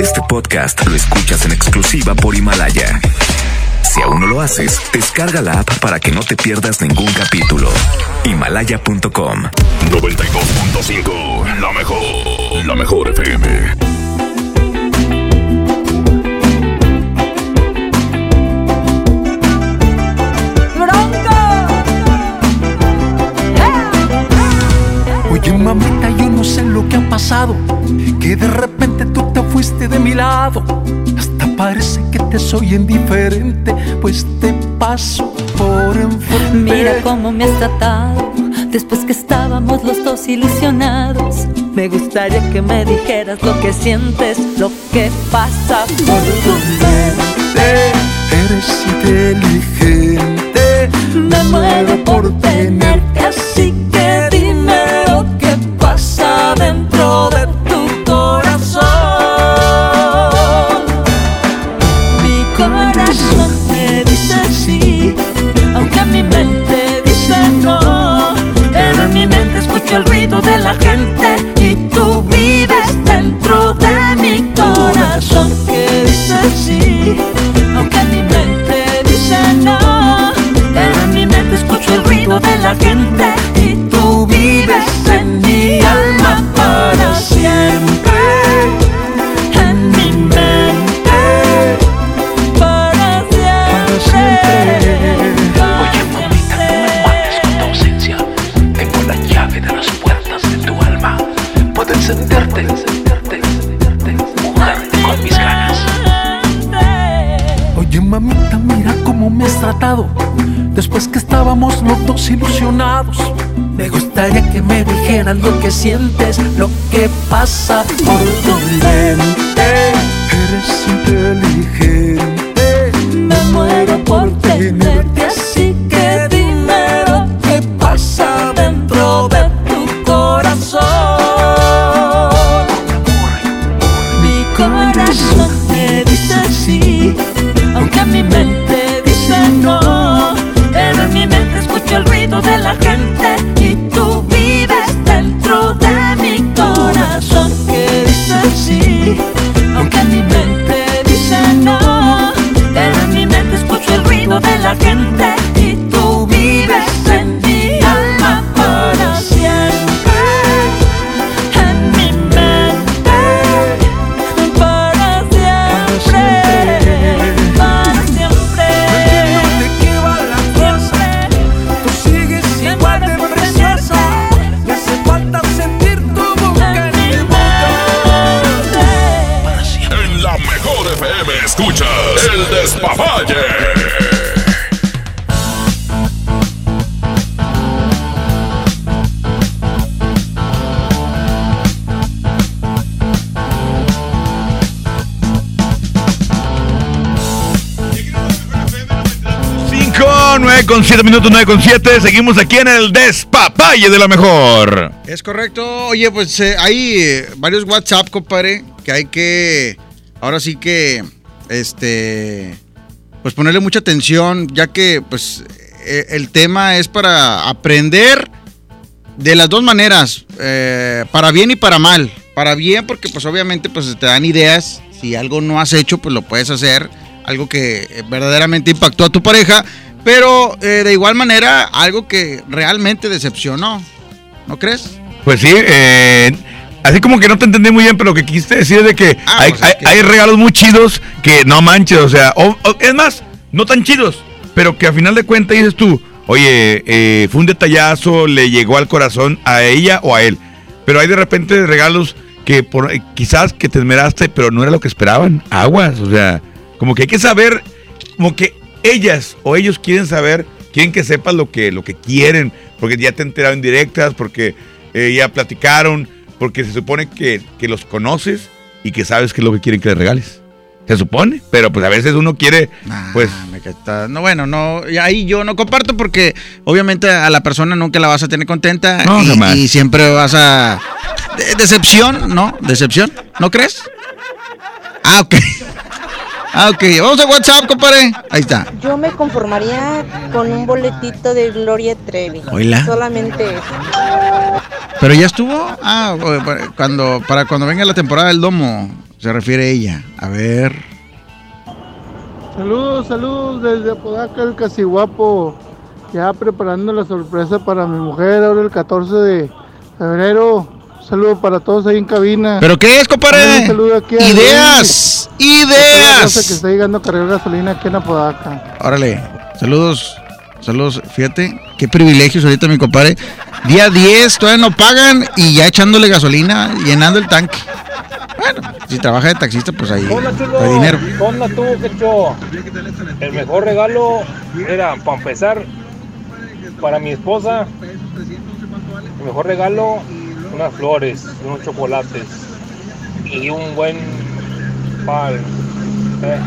Este podcast lo escuchas en exclusiva por Himalaya. Si aún no lo haces, descarga la app para que no te pierdas ningún capítulo. Himalaya.com 92.5, la mejor, la mejor FM. Oye mamita, yo no sé lo que ha pasado, que de repente tú te fuiste de mi lado. Hasta parece que te soy indiferente, pues te paso por enfrente. Mira cómo me has tratado, después que estábamos los dos ilusionados. Me gustaría que me dijeras lo que sientes, lo que pasa por tu mente. Eres inteligente, Me muero por tenerte así la gente y tú vives dentro de mi corazón que dice sí, aunque mi mente dice no. Pero en mi mente escucho el ruido de la gente Después que estábamos los dos ilusionados. Me gustaría que me dijeras lo que sientes Lo que pasa por tu mente. Eres inteligente 7 minutos 9 con 7. Seguimos aquí en el despapalle de la mejor. Es correcto. Oye, pues eh, hay eh, varios WhatsApp, compadre, que hay que. Ahora sí que. Este. Pues ponerle mucha atención, ya que, pues. Eh, el tema es para aprender de las dos maneras, eh, para bien y para mal. Para bien, porque, pues, obviamente, pues te dan ideas. Si algo no has hecho, pues lo puedes hacer. Algo que verdaderamente impactó a tu pareja pero eh, de igual manera, algo que realmente decepcionó. ¿No crees? Pues sí, eh, así como que no te entendí muy bien, pero lo que quisiste decir es de que, Ah, hay, pues es hay- que- hay regalos muy chidos que no manches, o sea, o- o- es más, no tan chidos, pero que a final de cuentas dices tú, oye, eh, fue un detallazo, le llegó al corazón a ella o a él. Pero hay de repente regalos que por, eh, quizás que te esmeraste, pero no era lo que esperaban. Aguas, o sea, como que hay que saber, como que ellas o ellos quieren saber, quieren que sepas lo que, lo que quieren, porque ya te enteraron en directas, porque eh, ya platicaron, porque se supone que, que los conoces y que sabes qué es lo que quieren que les regales. Se supone, pero pues a veces uno quiere, pues... me está- No, bueno, no, ahí yo no comparto porque obviamente a la persona nunca la vas a tener contenta No, y, jamás. y siempre vas a... de- decepción, ¿no? Decepción, ¿no crees? Ah, ok. Ah, ok. Vamos a WhatsApp, compadre. Ahí está. Yo me conformaría con un boletito de Gloria Trevi. Oíla. Solamente eso. ¿Pero ya estuvo? Ah, para- cuando, para cuando venga la temporada del domo. se refiere ella? A ver. Saludos, saludos desde Apodaca, el Casiguapo. Ya preparando la sorpresa para mi mujer ahora el 14 de febrero. Saludos para todos ahí en cabina. ¿Pero qué es, compadre? Un saludo aquí a ¡Ideas! Luis, raza que ¡Ideas! está llegando a cargar gasolina aquí en Apodaca. Órale, saludos, saludos. Fíjate, qué privilegios ahorita, mi compadre. Día 10, todavía no pagan y ya echándole gasolina, llenando el tanque. Bueno, si trabaja de taxista, pues ahí hay dinero. Onda tú, Quecho. El mejor regalo era, para empezar, para mi esposa, el mejor regalo, unas flores, unos chocolates y un buen pan. Eh,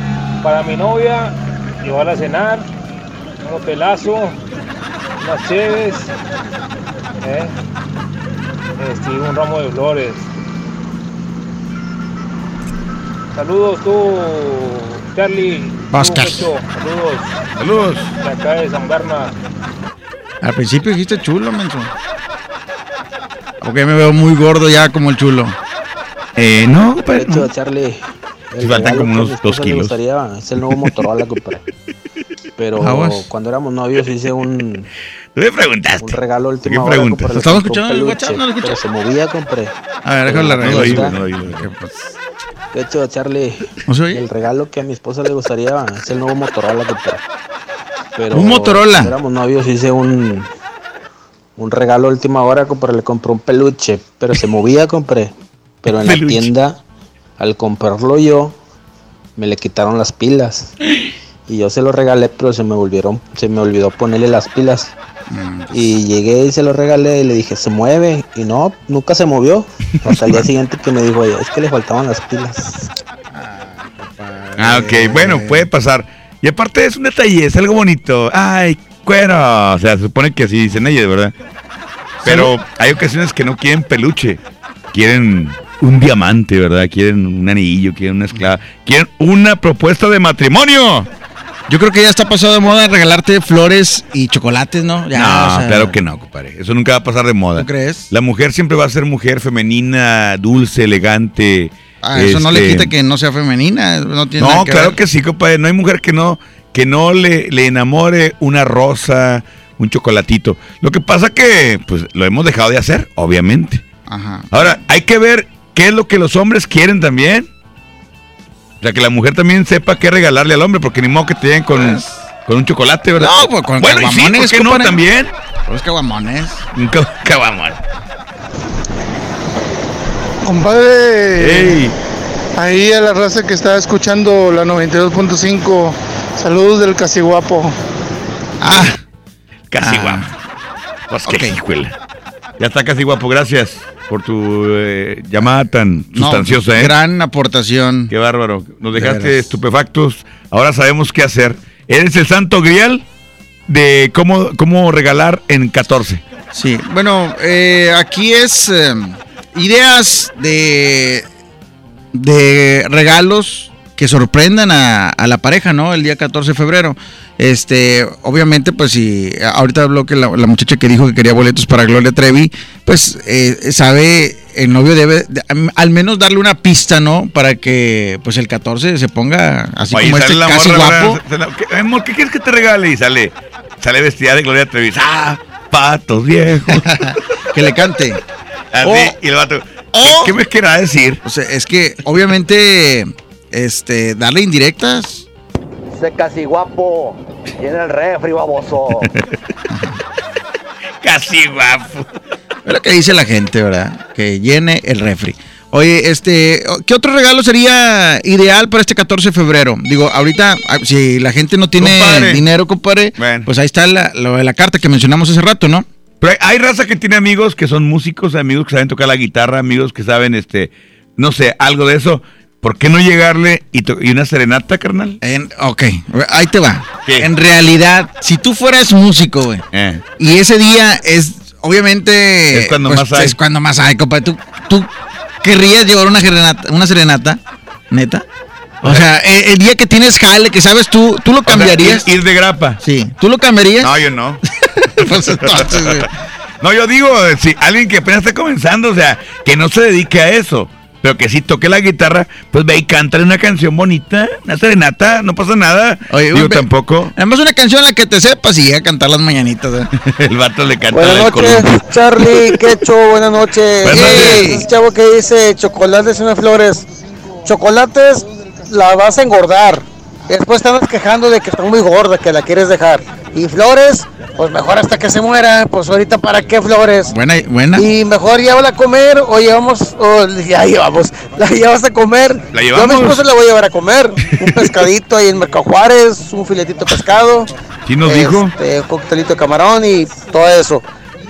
Para mi novia, llevarla a cenar, un hotelazo, unas cheves, eh, este, un ramo de flores. Saludos tú, Charlie. Quecho. Saludos. Saludos. De acá de San Berna. Al principio dijiste chulo, menso. Porque me veo muy gordo ya como el chulo. Eh, no, De pero. hecho, Charlie, Sí, faltan como unos dos Me kilos. gustaría, es el nuevo Motorola, compadre. Pero Aguas. cuando éramos novios hice un, Tú me preguntaste. un regalo a ¿Qué hora, preguntas? le ¿Estamos escuchando el WhatsApp? ¿No lo Pero escuchas? se movía, compré. A ver, déjame la No No regla. no. Que, pues, De hecho, Charlie, ¿No se oye? el regalo que a mi esposa le gustaría es el nuevo Motorola, compadre. Pero Un Motorola. Cuando éramos novios hice un, un regalo a última hora, compadre. Le compré un peluche, pero se movía, compré. Pero en la tienda, al comprarlo yo, me le quitaron las pilas. Y yo se lo regalé, pero se me volvieron, se me olvidó ponerle las pilas. Y llegué y se lo regalé y le dije, se mueve. Y no, nunca se movió. Hasta el día siguiente que me dijo, "Oye, es que le faltaban las pilas. Ah, ok, bueno, puede pasar. Y aparte es un detalle, es algo bonito. Ay, cuero. O sea, se supone que así dicen ellos, ¿verdad? Pero hay ocasiones que no quieren peluche. Quieren un diamante, ¿verdad? Quieren un anillo, quieren una esclava. Quieren una propuesta de matrimonio. Yo creo que ya está pasado de moda regalarte flores y chocolates, ¿no? Ya, no, o sea, claro que no, compadre. Eso nunca va a pasar de moda. ¿Tú crees? La mujer siempre va a ser mujer femenina, dulce, elegante. Ah, eso no le este, quita que no sea femenina. No, tiene No, nada que claro ver. que sí, compadre. No hay mujer que no, que no le, le enamore una rosa, un chocolatito. Lo que pasa que, pues, lo hemos dejado de hacer, obviamente. Ajá. Ahora, hay que ver qué es lo que los hombres quieren también. O sea, que la mujer también sepa qué regalarle al hombre, porque ni modo que te lleguen con, con un chocolate, ¿verdad? No, pues, con bueno, y sí, ¿por caguamones, qué no también? Los caguamones. Un ca- caguamón. Compadre, Ey, ahí a la raza que está escuchando la 92.5. Saludos del Casiguapo. Ah, casi Ah. guapo. Pues qué Ok. hijuela. Ya está casi guapo, gracias por tu eh, llamada tan no, sustanciosa, ¿eh? Gran aportación. Qué bárbaro. Nos De dejaste veras. estupefactos. Ahora sabemos qué hacer. Eres el santo grial de cómo, cómo regalar en 14. Sí, bueno, eh, aquí es eh, ideas de, de regalos que sorprendan a, a la pareja, ¿no? El día 14 de febrero. Este, obviamente, pues si ahorita habló que la, la muchacha que dijo que quería boletos para Gloria Trevi, pues eh, sabe, el novio debe de- al menos darle una pista, ¿no? Para que pues el 14 se ponga así Oye, como este la casi morra, guapo. ¿qué, amor, ¿qué quieres que te regale? Y sale, sale vestida de Gloria Trevi. ¡Ah! Patos viejos. que le cante. Así, O- y el vato. ¿Qué me querrá decir? O sea, es que obviamente este darle indirectas Ese casi guapo. Tiene el refri, baboso. Casi guapo. Es lo que dice la gente, ¿verdad? Que llene el refri. Oye, este, ¿qué otro regalo sería ideal para este 14 de febrero? Digo, ahorita, ah, si la gente no tiene Compadre. dinero, compadre, Bueno. pues ahí está la, lo de la carta que mencionamos hace rato, ¿no? Pero hay, hay raza que tiene amigos que son músicos, amigos que saben tocar la guitarra, amigos que saben, este, no sé, algo de eso. ¿Por qué no llegarle y, y una serenata, carnal? En- ok, ahí te va. ¿Qué? En realidad, si tú fueras músico, güey, Eh. y ese día es, obviamente... Es cuando pues, más hay. Es cuando más hay, compadre. ¿Tú, tú querrías llevar una serenata, una serenata, neta? O sea, el, el día que tienes jale, que sabes tú, ¿tú lo O sea, cambiarías? ir, ir de grapa. Sí, ¿tú lo cambiarías? No, yo no. Pues entonces. No, yo digo, si alguien que apenas está comenzando, o sea, que no se dedique a eso. Pero que si toque la guitarra, pues ve y cántale una canción bonita, una serenata, no pasa nada. Oye, Digo, ve- tampoco. Además, una canción en la que te sepas y a cantar las mañanitas. ¿eh? El vato le canta Buenas noches. Charlie, Quecho, buenas noches. Buenas noches. ese chavo que dice chocolates y no flores. Chocolates la vas a engordar. Después te andas quejando de que está muy gorda, que la quieres dejar. Y flores, pues mejor hasta que se muera. Pues ahorita, ¿para qué flores? Buena, buena. Y mejor llévala a comer o llevamos, o ya llevamos, la llevas a comer. La Yo a mi llevamos. esposa la voy a llevar a comer. Un pescadito ahí en Mercado Juárez, un filetito de pescado. ¿Quién nos dijo? Este, un coctelito de camarón y todo eso.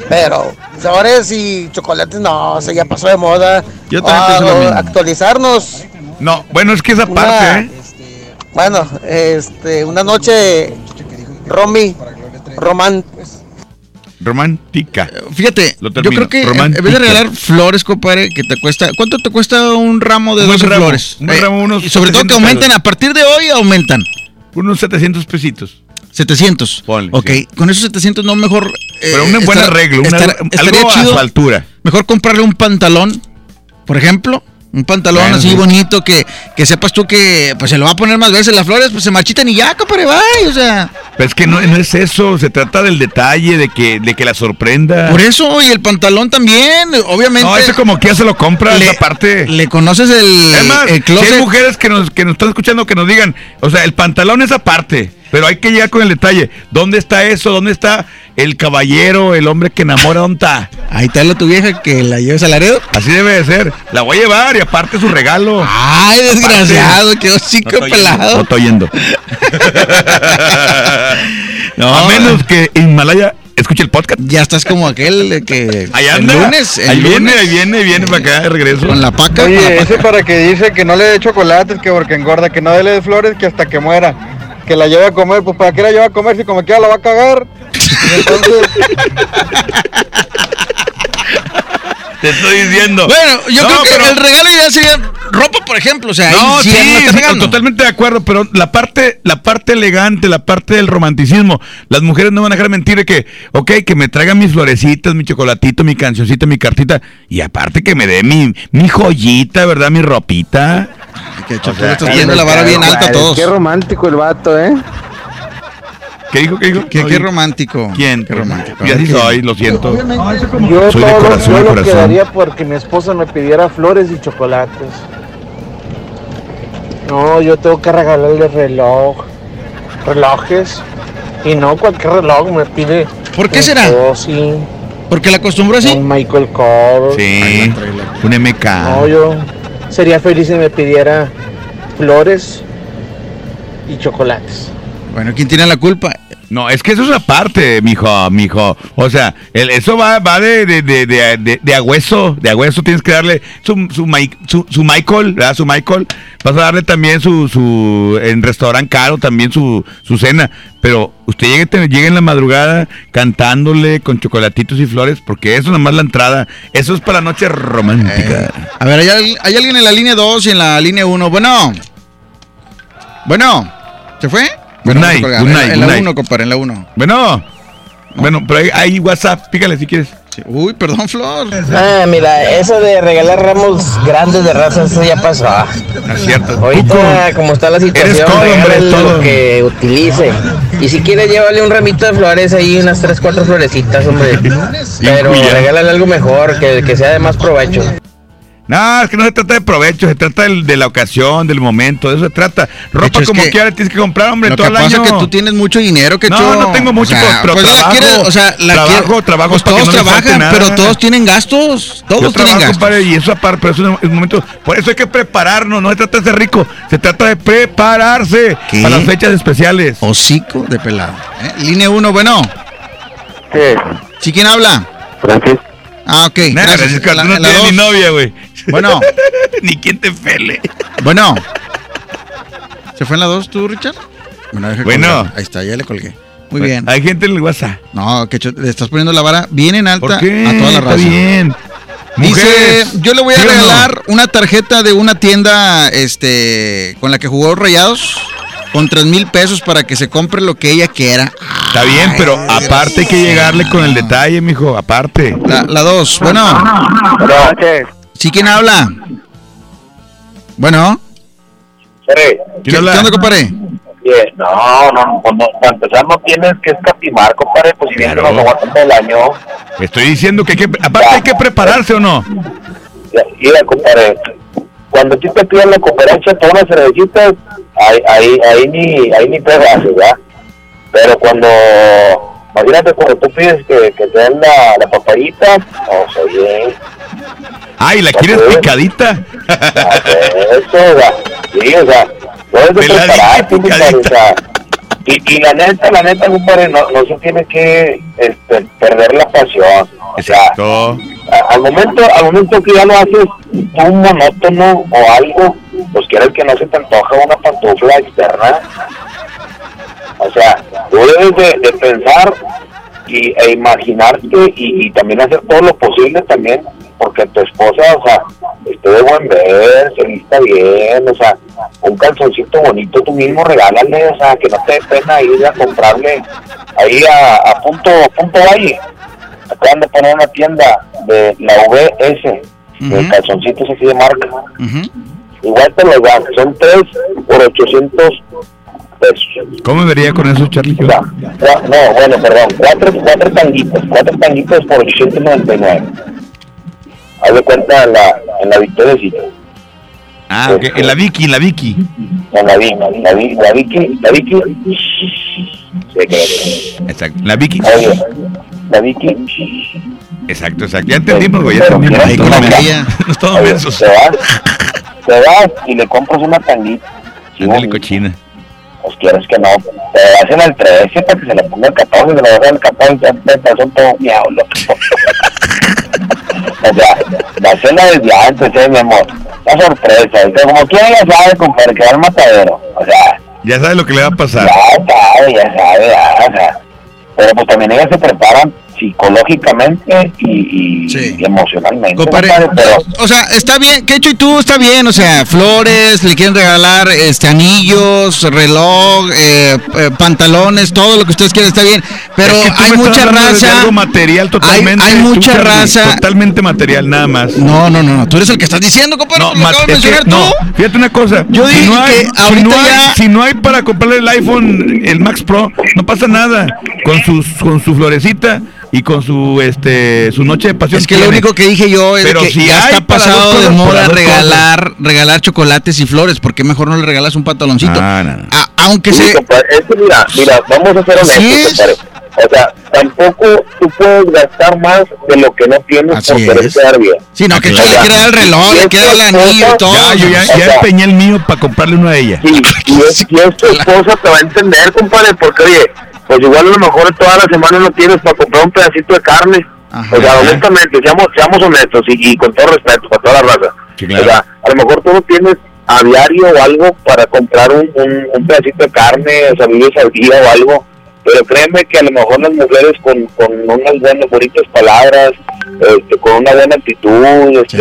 Pero flores y chocolates, no, eso ya pasó de moda. Yo también pienso lo Ah, mismo. Actualizarnos. No, bueno, es que esa parte, ¿eh? Bueno, este, una noche, Romy, Román, Romántica. Fíjate, Lo yo creo que en- en vez de regalar flores, compadre, que te cuesta. ¿Cuánto te cuesta un ramo de Un buen 12 ramo, flores? un Eh, ramo, unos y sobre todo que 700 aumenten, pesos. a partir de hoy aumentan. Unos 700 pesitos. 700. Ponle, ok, sí. con esos 700 no mejor. eh, Pero un buen estar- arreglo, una- estar- algo a su altura. Mejor comprarle un pantalón, por ejemplo. Un pantalón Bueno, así sí. bonito que, que sepas tú que pues se lo va a poner más veces las flores, pues se marchitan y ya, compadre, bye, o sea. Pero es que no, no es eso, se trata del detalle, de que, de que la sorprenda. Por eso, y el pantalón también, obviamente. No, eso como que ya se lo compras, Le- aparte. Le conoces el, el si closet. hay mujeres que nos, que nos están escuchando que nos digan, o sea, el pantalón es aparte, pero hay que llegar con el detalle. ¿Dónde está eso? ¿Dónde está el caballero, el hombre que enamora? ¿Dónde está? Ahí está la tu vieja que la lleves al Laredo. Así debe de ser. La voy a llevar y aparte su regalo. Ay, desgraciado, quedó cinco No pelado. No estoy yendo. No. A menos que Himalaya escuche el podcast. Ya estás como aquel de que. Ahí el anda. lunes, el ahí viene, lunes, ahí viene, ahí viene para acá de regreso. Con la paca. con Oye, la ese paca. para que dice que no le dé chocolates, que porque engorda, que no le dé flores, que hasta que muera. Que la lleve a comer, pues para qué la lleva a comer si como quiera la va a cagar. Entonces, Te estoy diciendo. Bueno, yo No, creo que pero- el regalo ya sería ropa, por ejemplo. O sea, No, ahí sí, sí, no totalmente de acuerdo, pero la parte, la parte elegante, la parte del romanticismo, las mujeres no van a dejar mentir de que, ok, que me traigan mis florecitas, mi chocolatito, mi cancioncita, mi cartita, y aparte que me dé mi, mi joyita, ¿verdad? Mi ropita. Que O tú sea, le estás poniendo la vara bien alta a todos. Qué romántico el vato, ¿eh? ¿Qué dijo? ¿Qué dijo? Qué, qué romántico. ¿Quién? Qué romántico. Y así soy, lo siento. Yo Soy de todo, corazón, yo lo corazón. quedaría porque mi esposa me pidiera flores y chocolates. No, yo tengo que regalarle reloj, relojes. Y no cualquier reloj me pide. ¿Por qué será? Fossil, Porque la acostumbró así. Un Michael Kors. Sí, un MK. No, yo sería feliz si me pidiera flores y chocolates. Bueno, ¿quién tiene la culpa? No, es que eso es aparte, mijo, mijo. O sea, el- eso va, va de, de, de, de, de- de a hueso, de a hueso tienes que darle su, su, su, su Michael, ¿verdad? Su Michael. Vas a darle también su, su en restaurante caro, también su, su cena. Pero usted llegue, llegue en la madrugada cantándole con chocolatitos y flores, porque eso nomás la entrada. Eso es para la noche romántica. A ver, ¿hay, hay alguien en la línea 2 y en la línea 1? Bueno. Bueno. ¿Se fue? Bueno, night, good En la- night, En la good 1, night. compadre, en la 1. Bueno, bueno, pero hay, hay WhatsApp, pícale si quieres. Uy, perdón, Flor. Ah, mira, eso de regalar ramos grandes de raza, eso ya pasó. Es cierto. Ahorita, como está la situación, regálale todo. lo que utilice. Y si quiere, llévale un ramito de flores ahí, unas 3, 4 florecitas, hombre. Pero regálale algo mejor, que, que sea de más provecho. No, es que no se trata de provecho, se trata de la ocasión, del momento, de eso se trata. Ropa hecho, como que quiera tienes que comprar, hombre, Lo todo que el pasa año. es que tú tienes mucho dinero, que No, no tengo mucho, pero- pero pues la trabajo, o sea, la trabajo, quiere- trabajo pues para que todos no trabajan, nada. pero todos tienen gastos, todos Yo tienen trabajo, gastos. compadre, y eso aparte, pero eso es un momento. Por eso hay que prepararnos, no se trata de ser rico, se trata de prepararse ¿Qué? para las fechas especiales. Hocico de pelado. ¿eh? Línea 1, bueno. ¿Qué? ¿Sí quién habla? Francis. Ah, ok. Nah, gracias. La- no la tienes ni novia, güey. Bueno. ni quien te pele. Bueno. ¿Se fue en la 2 tú, Richard? Bueno, Bueno. Ahí está, ya le colgué. Muy bien. Hay gente en el WhatsApp. No, que le estás poniendo la vara bien en alta ¿Por qué? a toda la Está raza. bien. Dice, Mujeres, yo le voy a regalar una tarjeta de una tienda este con la que jugó Rayados con tres mil pesos para que se compre lo que ella quiera. Está bien, pero aparte hay que llegarle con el detalle, mijo, aparte. La, la dos, bueno. Buenas noches. ¿Sí quién habla? Bueno, Compadre, ¿qué, qué onda, compadre? bien, no, no, no, para empezar no tienes que escatimar, compadre, pues si bien nos aguantan todo el año. Estoy diciendo que hay que, aparte hay que prepararse o no. Ya, Mira, compadre, cuando tú te pidas la conferencia por una cervecita, ahí, ahí, ahí ni, ahí ni te ¿verdad? Pero cuando, imagínate cuando tú pides que, que te den la, la papayita, o sea, bien, Ay, ¿la quieres picadita? eso, o sea, sí, o sea, puedes prepararte, compadre, o sea, y, y la neta, la neta, compadre, no, no se tiene que este, perder la pasión, o sea, al momento, al momento que ya lo haces tú monótono o algo, pues quieres que no se te antoja una pantufla externa. O sea, tú debes de, de pensar y, e imaginarte y, y también hacer todo lo posible también porque tu esposa, o sea, esté de buen ver, se vista bien, o sea, un calzoncito bonito tú mismo regálale, o sea, que no te dé pena ir a comprarle ahí a, a punto, punto valle acaban de poner una tienda de la VS, de calzoncitos así de marca. Igual te los dan, son tres por 800 pesos. ¿Cómo vería con eso, Charlie? No, bueno, perdón, cuatro, cuatro tanguitos, cuatro tanguitos por 899. Haz de cuenta en la, en la Victoria Secret, Ah, ok. En la Vicky, en la Vicky. en la, Vi- la, Vi- la Vicky, la Vicky, que- Exacto. La Vicky. oye, la Vicky, Exacto, exacto. Ya entendimos, güey. Ya entendimos. Ahí con la mensos. te vas, te vas y le compras una tanguita. Ándale, cochina. Quieres que no, te hacen el 13 para que se le ponga el 14, se le baja el 14, ya te pasó todo miau, loco. o sea, dásela desde antes, eh, mi amor. La sorpresa, y que como quiera ya sabe, compadre, que va al matadero. O sea, Ya sabes lo que le va a pasar. ya sabe, ya sabe, ya, o sea. Pero pues también ellas se preparan psicológicamente y, y- y emocionalmente. Pero o sea, está bien, Quecho y tú está bien, o sea, flores, le quieren regalar este anillos, reloj, eh, eh, pantalones, todo lo que ustedes quieran está bien, pero Es que tú hay mucha raza. algo material totalmente. hay mucha raza. Totalmente material, nada más. No, no, no, no, tú eres el que estás diciendo, compadre, No, de mencionar no, fíjate una cosa. Yo si dije no hay, que si ahorita no hay- ya- si no hay para comprarle el iPhone, el Max Pro, no pasa nada. Con sus, con su florecita y con su este su noche de pasión. Es que lo único que dije yo es Pero que si ya está pasado de cosas, moda regalar, regalar chocolates y flores, ¿por qué mejor no le regalas un pantaloncito? Ah, no, no. A- aunque Sí, se compadre, es que mira, mira, vamos a ser honestos, es. compadre. O sea, tampoco tú puedes gastar más de lo que no tienes Así por querer es. quedar bien. Sí, no, que O yo le dar el reloj, le dar el anillo y todo. Ya, yo ya, o ya sea, empeñé el mío para comprarle uno a ella. Sí, y es, y es tu esposa te va a entender, compadre, porque oye, pues igual a lo mejor toda la semana no tienes para comprar un pedacito de carne. o sea, honestamente, seamos, seamos honestos y, y con todo respeto para toda la raza. O sea, a lo mejor tú no tienes a diario o algo para comprar un, un, un pedacito de carne, o sea, vives al día o algo. Pero créeme que a lo mejor las mujeres con, con unas buenas, bonitas palabras, este, con una buena actitud, este,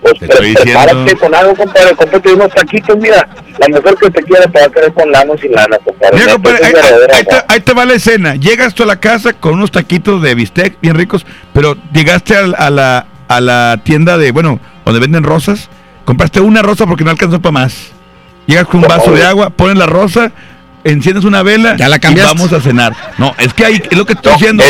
pues te pre- prepárate diciendo. con algo, compadre, cómprate unos taquitos, mira, la mujer que te quiere te va a querer con lana o sin lana, compadre. Mira, compadre, ahí, ahí te, ahí te va la escena. Llegas tú a la casa con unos taquitos de bistec bien ricos, pero llegaste al- a, la, a la tienda de, bueno, donde venden rosas, compraste una rosa porque no alcanzó para más. Llegas con un vaso de agua, pones la rosa, enciendes una vela Ya la y cambiaste. vamos a cenar. No, es que ahí es lo que estoy diciendo.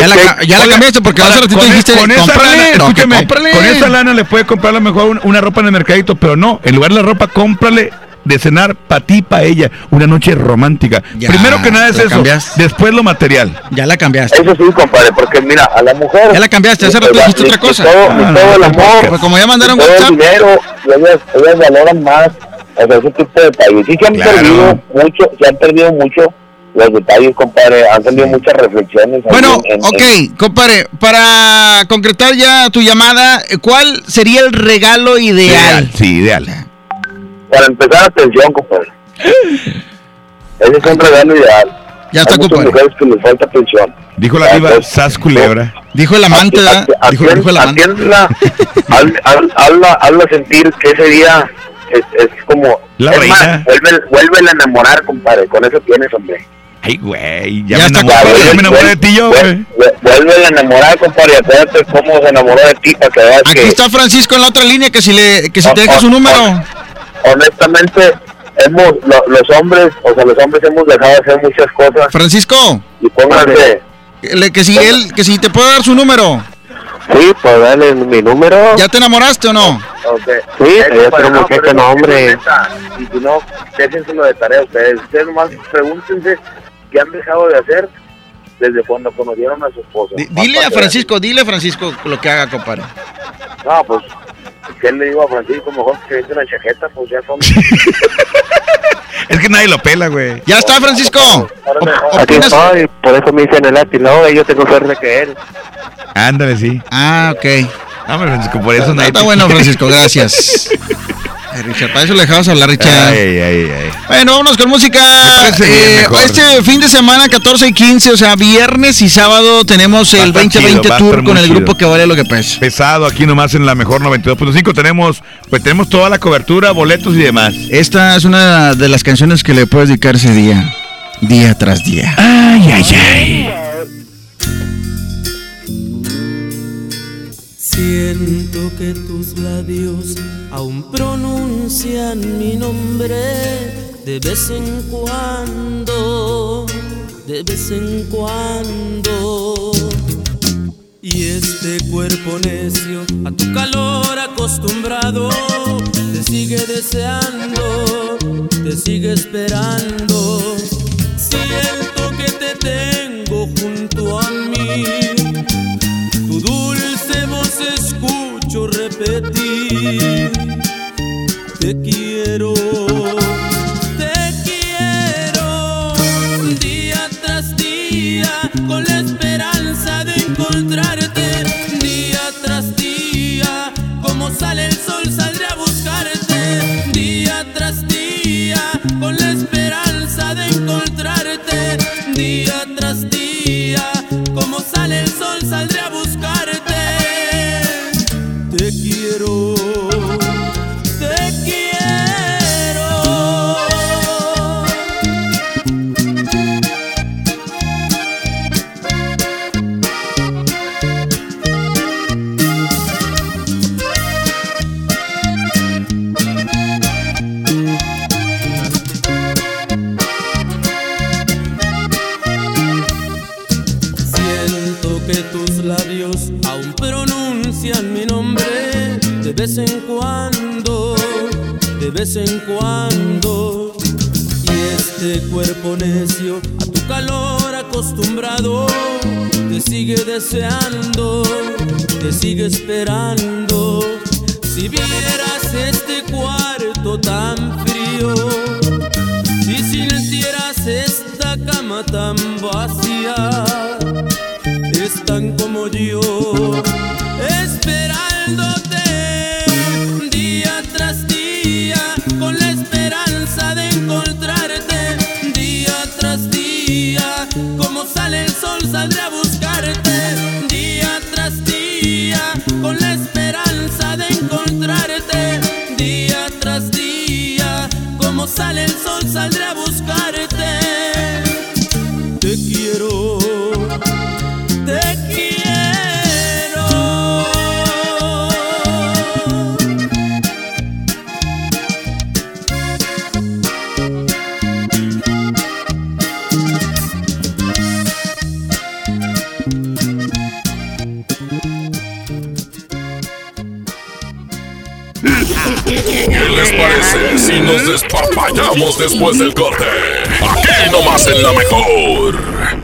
Ya la cambiaste porque hace ratito con, dijiste, con esa "Cómprale", lana, no, escúchame, cómprale. con esa lana le puede comprar a lo mejor un- una ropa en el mercadito, pero no, en lugar de la ropa, cómprale de cenar para ti, para ella, una noche romántica. Ya, Primero que nada es eso, cambiaste. después lo material. Ya la cambiaste. Eso sí, compadre, porque mira, a la mujer... Ya la cambiaste, hace rato dijiste otra cosa. todo, Ah, no, todo el no, amor. pues como ya mandaron WhatsApp. el dinero, y ellas, ellas valoran más o sea, ese tipo de detalles. Sí se han Claro. perdido mucho, se han perdido mucho los detalles, compadre. Han salido muchas reflexiones. Bueno, en- en- ok, compadre, para concretar ya tu llamada, ¿cuál sería el regalo ideal? Sí, ideal. Para empezar, atención, compadre. Ese es un regalo ideal. Ya está, Hay compadre. mujeres que les falta atención. Dijo la diva Sas Culebra. Dijo el amante, ¿verdad? Dijo, dijo el amante. Atiéndela, haz- haz- hazla, hazla sentir que ese día es, es como... La es reina. más, vuelve, vuelve a enamorar, compadre. Con eso tienes, hombre. Ay, güey, ya, Ya me enamoré, compadre. ya me enamoré de ti yo, güey. Vuelve, a enamorar, compadre. Acuérdate cómo se enamoró de ti para que veas Aquí que... está Francisco en la otra línea, que si le, que si te deja su número. honestamente, hemos, lo- los hombres, o sea, los hombres hemos dejado de hacer muchas cosas. Francisco, Y pónganse, le- que si él, que si te puedo dar su número. Sí, pues dale mi número. ¿Ya te enamoraste o no? ok. Sí, para- tengo no, que pero no, es hombre. neta. Y si no, déjenselo de tarea a ustedes. Ustedes nomás pregúntense qué han dejado de hacer desde cuando conocieron a su esposa. Di- Dile a Francisco, dile a Francisco lo que haga, compadre. No, pues, ¿qué le digo a Francisco? Mejor que se eche una chaqueta, pues ya son... Es que nadie lo pela, güey. Ya está, Francisco. Aquí estoy, por eso me dicen el latino, yo tengo suerte que él. Ándale, sí. Ah, ok. Dame, Francisco, por eso nadie Está bueno, Francisco, gracias. Ay, Richard, para eso le dejabas hablar, Richard. Ay, ay, ay. Bueno, vámonos con música. Eh, este fin de semana, 14 y 15, o sea, viernes y sábado, tenemos el Va a estar 2020 chido, Tour con el chido. grupo que vale lo que pesa. Pesado aquí nomás en la mejor 92.5 tenemos pues tenemos toda la cobertura, boletos y demás. Esta es una de las canciones que le puedes dedicar ese día, día tras día. Ay, ay, ay. Siento que tus labios aún pronuncian mi nombre de vez en cuando, de vez en cuando. Y este cuerpo necio a tu calor acostumbrado te sigue deseando, te sigue esperando. Siento que te tengo junto a mí. Tu dulce escucho repetir. Te quiero, te quiero. Día tras día, con la esperanza de encontrarte. Día tras día, como sale el sol, saldré a buscarte. Día tras día, con la esperanza de encontrarte. Día tras día, como sale el sol, saldré a de vez en cuando. Y este cuerpo necio a tu calor acostumbrado te sigue deseando, te sigue esperando. Si vieras este cuarto tan frío, si sintieras esta cama tan vacía, están como yo, esperándote como sale el sol, saldré a buscarte, día tras día, con la esperanza de encontrarte, día tras día, como sale el sol, saldré a buscarte. Te quiero, les parece si nos despapallamos después del corte? Aquí nomás en la mejor.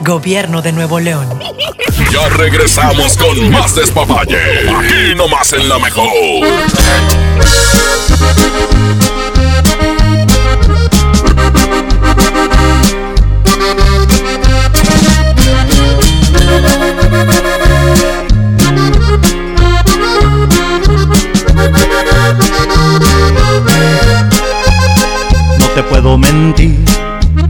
Gobierno de Nuevo León. Ya regresamos con más despapalle. Aquí nomás en la mejor. No te puedo mentir,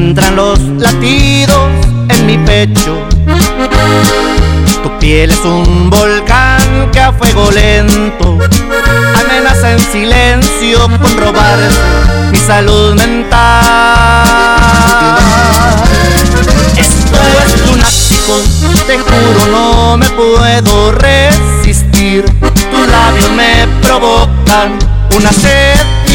Se encuentran los latidos en mi pecho. Tu piel es un volcán que a fuego lento amenaza en silencio con robar mi salud mental. Esto es lunático, te juro no me puedo resistir. Tus labios me provocan una sed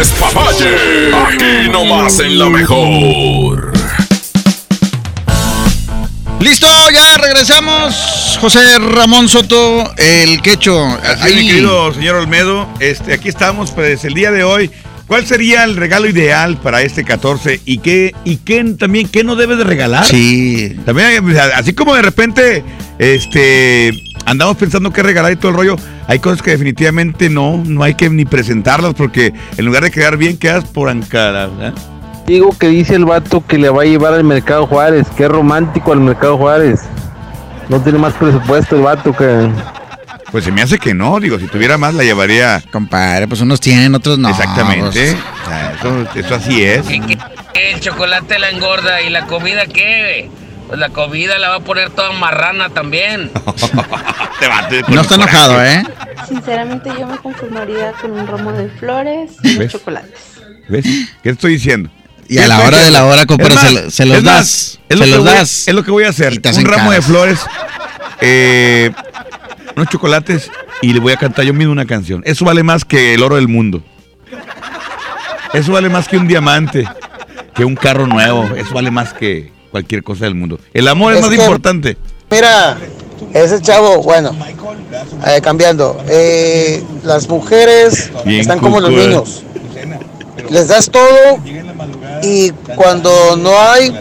Despapalle. Aquí nomás en la mejor. Listo, ya regresamos. José Ramón Soto, el quecho. Así, mi querido señor Olmedo, este, aquí estamos, pues el día de hoy. ¿Cuál sería el regalo ideal para este 14? ¿Y qué, y qué también, qué no debe de regalar? Sí. También, así como de repente, este, andamos pensando qué regalar y todo el rollo, hay cosas que definitivamente no, no hay que ni presentarlas porque en lugar de quedar bien, quedas por encara. ¿verdad? Digo que dice el vato que le va a llevar al Mercado Juárez. Qué romántico al Mercado Juárez. No tiene más presupuesto el vato que... Pues se me hace que no, digo, si tuviera más la llevaría. Compadre, pues unos tienen, otros no. Exactamente. pues. O sea, eso, eso así es. El chocolate la engorda y la comida qué? Pues la comida la va a poner toda marrana también. No está enojado, ¿eh? Sinceramente yo me conformaría con un ramo de flores y unos ¿Ves? chocolates. ¿Ves? ¿Qué te estoy diciendo? Y a la hora de la hora, compadre, se lo- se los es más, das, Es lo, se que los voy, das. es lo que voy a hacer. te Un ramo de flores, eh, unos chocolates y le voy a cantar yo mismo una canción. Eso vale más que el oro del mundo. Eso vale más que un diamante, que un carro nuevo. Eso vale más que cualquier cosa del mundo. El amor es, Es más que- importante. Mira, ese chavo, bueno, eh, cambiando. eh, las mujeres Bien están como los niños. Les das todo y cuando no hay,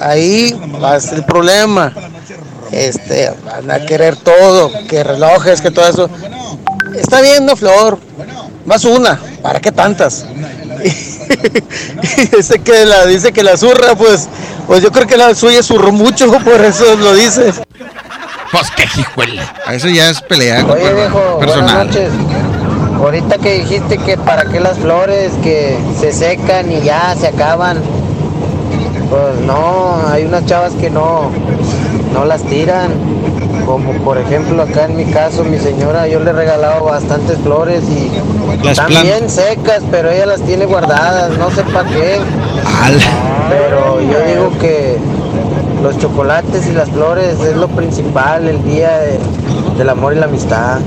ahí va el problema. Este, van a querer todo, que relojes, que todo eso. Está bien, una flor, más una, ¿para qué tantas? Y dice que la dice que la zurra, pues, pues yo creo que la suya zurró mucho, por eso lo dice. Pues qué hijuela. Eso ya es pelea Oye, viejo, buenas personal. noches. Ahorita que dijiste que para qué las flores que se secan y ya se acaban. Pues no, hay unas chavas que no, no las tiran. Como por ejemplo acá en mi caso, mi señora, yo le he regalado bastantes flores y Las bien secas, pero ella las tiene guardadas, no sé para qué. Pero yo digo que los chocolates y las flores es lo principal el día de- del amor y la amistad.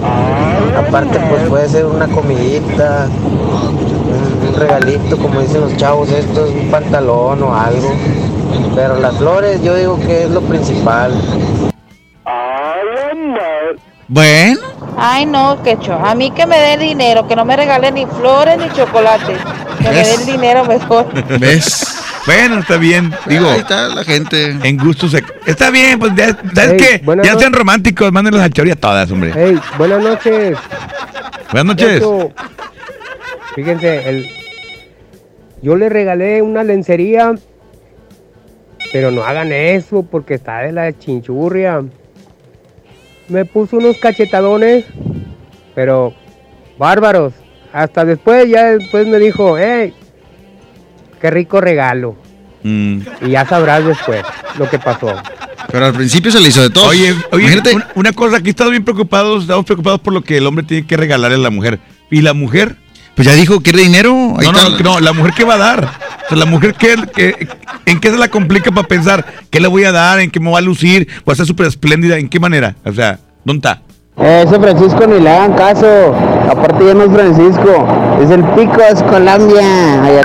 Aparte, pues puede ser una comidita, un, un regalito, como dicen los chavos estos, un pantalón o algo. Pero las flores yo digo que es lo principal. Bueno. Ay, no, quecho. A mí que me dé dinero, que no me regale ni flores ni chocolates. Que me ¿Ves? dé el dinero mejor. ¿Ves? Bueno, está bien. Digo, Ahí está la gente. En gusto se... Está bien, pues ya, ¿sabes Ey, qué? buenas Ya no- sean románticos, mándenlos a Chori a todas, hombre. Hey, buenas noches. Buenas noches. Fíjense, el, yo le regalé una lencería, pero no hagan eso porque está de la chinchurria. Me puso unos cachetadones, pero bárbaros. Hasta después, ya después me dijo, hey, qué rico regalo. Mm. Y ya sabrás después lo que pasó. Pero al principio se le hizo de todo. Oye, oye una, una cosa, aquí estamos bien preocupados, estamos preocupados por lo que el hombre tiene que regalarle a la mujer. ¿Y la mujer? Pues ya dijo, ¿quiere dinero? Ahí no, no, está. no, la mujer qué va a dar. O sea, la mujer qué, qué- en qué se la complica para pensar, ¿qué le voy a dar? ¿En qué me va a lucir? ¿Va a ser súper espléndida? ¿En qué manera? O sea, ¿dónde está? Eh, ese Francisco ni le hagan caso. Aparte ya no es Francisco. Es el Picos Colombia. Allá-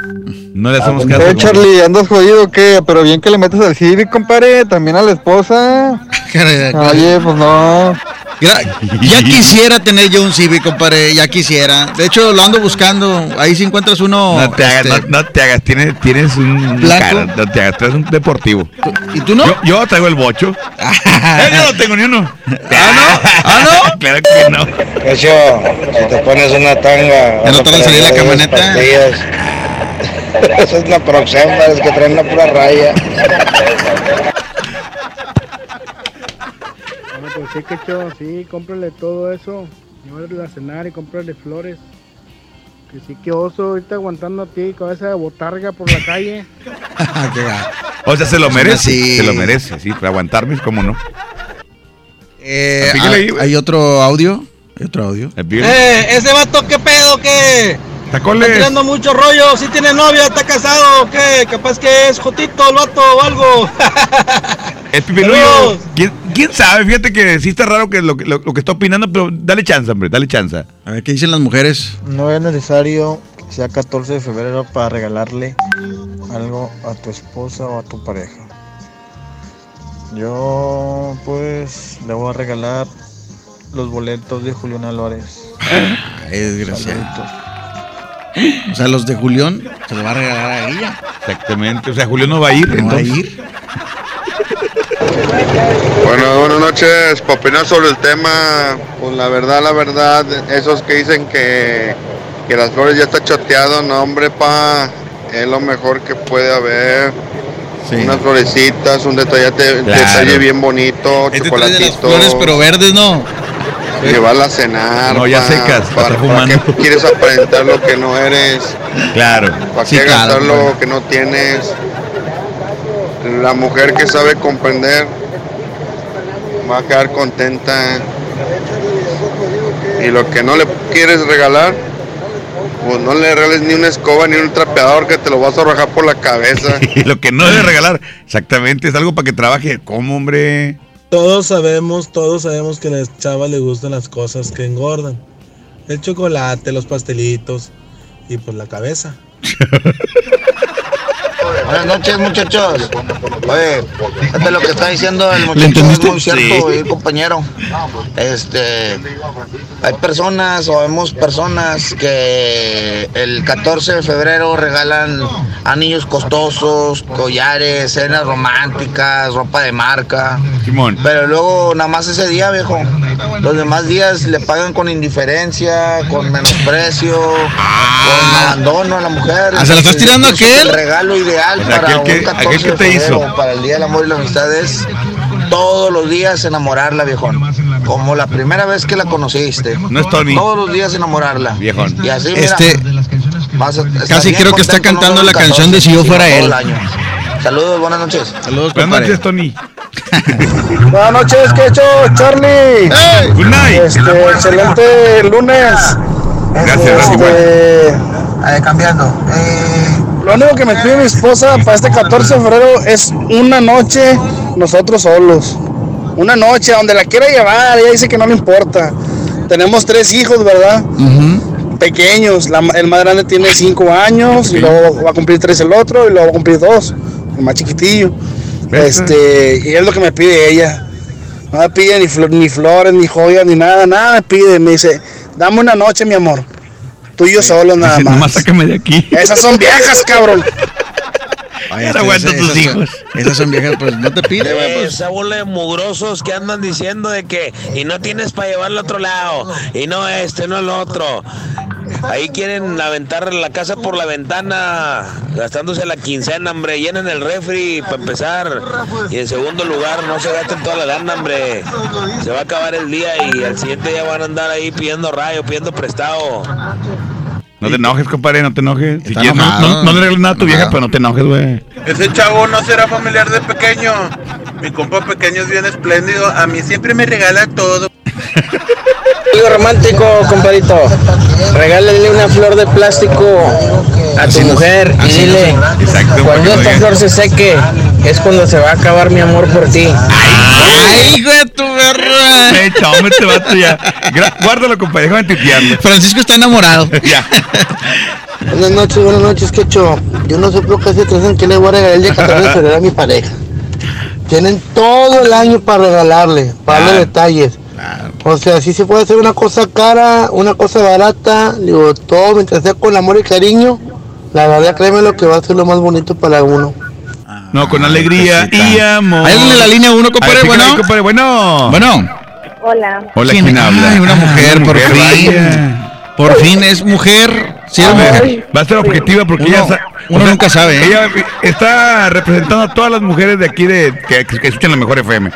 No le hacemos caso. Eh, Charlie, ¿andas jodido o qué? Pero bien que le metes al Civic, compadre, también a la esposa. Oye, pues no. Gra- Ya quisiera tener yo un Civic, compadre, ya quisiera. De hecho, lo ando buscando. Ahí si encuentras uno. No te hagas, este, no, no te hagas, tienes, tienes un cara, no te hagas, tú eres un deportivo. ¿Y tú no? Yo, yo traigo el bocho. Eh, yo no tengo ni uno. ¿Ah, no? ¿Ah, no? claro que no. Eso, si te pones una tanga. Ya no tarda en salir la camioneta. Eso es una proxema, es que traen una pura raya. Bueno, pues sí, que cho, sí, cómprale todo eso. Llévale a cenar y cómprale flores. Que sí, que oso, ahorita aguantando a ti, cabeza de botarga por la calle. O sea, se lo merece. sí. Se lo merece, sí, para aguantarme, ¿cómo no? eh, ahí, hay, hay otro audio. Hay otro audio. Eh, ese vato, ¿qué pedo? ¿Qué? Tacoles. Está tirando mucho rollo. Si tiene novia, está casado, ¿o ¿qué? Capaz que es Jotito el vato o algo. El. ¿Quién, quién sabe? Fíjate que sí está raro que lo, que- lo, lo que está opinando, pero dale chance, hombre, dale chance. A ver, ¿qué dicen las mujeres? No es necesario que sea 14 de febrero para regalarle algo a tu esposa o a tu pareja. Yo pues le voy a regalar los boletos de Julián Álvarez. Ay, desgraciado. O sea, los de Julián se los va a regalar a ella. Exactamente. O sea, Julio no va a ir. No va a ir. Bueno, buenas noches. Para opinar sobre el tema, pues la verdad, la verdad, esos que dicen que, que las flores ya está choteado, no hombre, pa. es lo mejor que puede haber. Unas florecitas, un Claro. detalle bien bonito, Este trae de las chocolatito. flores, pero verdes no. Llevarla a cenar. No, ya pa- secas, pa' ¿Para, estar para fumando. qué quieres aparentar lo que no eres? Claro. ¿Para Sí, qué claro, gastar claro. lo que no tienes? La mujer que sabe comprender va a quedar contenta. Y lo que no le quieres regalar, pues no le regales ni una escoba ni un trapeador que te lo vas a arrojar por la cabeza. Y lo que no debe regalar, exactamente, es algo para que trabaje. ¿Cómo, hombre? Todos sabemos, todos sabemos que a las chavas les gustan las cosas que engordan. El chocolate, los pastelitos y pues la cabeza. Buenas noches, muchachos. Oye, fíjate lo que está diciendo el ¿Le muchacho, es muy cierto, Sí. y compañero. Este, hay personas o vemos personas que el 14 de febrero regalan anillos costosos, collares, cenas románticas, ropa de marca. Simón. Pero luego nada más ese día, viejo. Los demás días le pagan con indiferencia, con menosprecio, con abandono a la mujer. Ah, ¿se la estás tirando a Incluso aquel? El regalo ideal O sea, para aquel que- un 14 aquel que de te hizo. para el Día del Amor y la Amistad es todos los días enamorarla, viejón. Como la primera vez que la conociste. No es Tony. Todos los días enamorarla. Viejón. Y así, mira, Este, vas a estar casi creo que está cantando la canción de 14, Si yo fuera él. Saludos, buenas noches. Saludos, Buenas noches, Tony. Buenas noches, ¿qué hecho, Charlie? Good night. Este, excelente lunes. Gracias, gracias, Este, cambiando. Lo único que me pide mi esposa para este 14 de febrero es una noche nosotros solos. Una noche a donde la quiera llevar, ella dice que no me importa. Tenemos tres hijos, ¿verdad? Pequeños, la el más grande tiene cinco años, y luego va a cumplir tres el otro, y luego va a cumplir dos, el más chiquitillo. Este, y es lo que me pide ella. No me pide ni, ni flores, ni joyas, ni nada, nada me pide. Me dice, dame una noche, mi amor. Tú y yo solos nada Dice, más. Nomás sácame de aquí. Esas son viejas, cabrón. Ay, no aguanto esas- tus esas son- hijos. Esas son viejas, pues no te pide, güey. Pues. Esa bola de mugrosos que andan diciendo de que y no tienes para llevarlo al otro lado y no este, no el otro. Ahí quieren aventar la casa por la ventana, gastándose la quincena, hombre. Llenan el refri para empezar. Y en segundo lugar, no se gasten toda la lana, hombre. Se va a acabar el día y al siguiente día van a andar ahí pidiendo rayo, pidiendo prestado. No te enojes, compadre, no te enojes. Si quieres, no, enojado. no- no le regales nada a tu vieja, pero no te enojes, güey. Ese chavo no será familiar de pequeño. Mi compa pequeño es bien espléndido. A mí siempre me regala todo. Amigo romántico, compadrito, regálale una flor de plástico a tu mujer y dile, cuando esta flor se seque, es cuando se va a acabar mi amor por ti. ¡Ay, hijo de tu perra! Me chame este vato ya. Guárdalo, compadre, déjame tuitearlo. Francisco está enamorado. Ya. Buenas noches, buenas noches, Quecho. Yo no sé por qué se traen que le voy a regalar el día 14 de a mi pareja. Tienen todo el año para regalarle, para darle detalles. O sea, si se puede hacer una cosa cara, una cosa barata, digo, todo mientras sea con amor y cariño, la verdad créeme lo que va a ser lo más bonito para uno. No, con alegría y amor. Hay alguien en la línea uno, compadre, bueno. compadre, bueno. Bueno. Hola. Hola, ¿Quién? ¿quién habla? Ay, una mujer, por mujer, fin. vaya. Por fin es mujer. Sí, es A ver, mujer. va a ser objetiva porque Uno- ella uno o sea, nunca sabe, ¿eh? Ella está representando a todas las mujeres de aquí de que, que escuchan la mejor FM.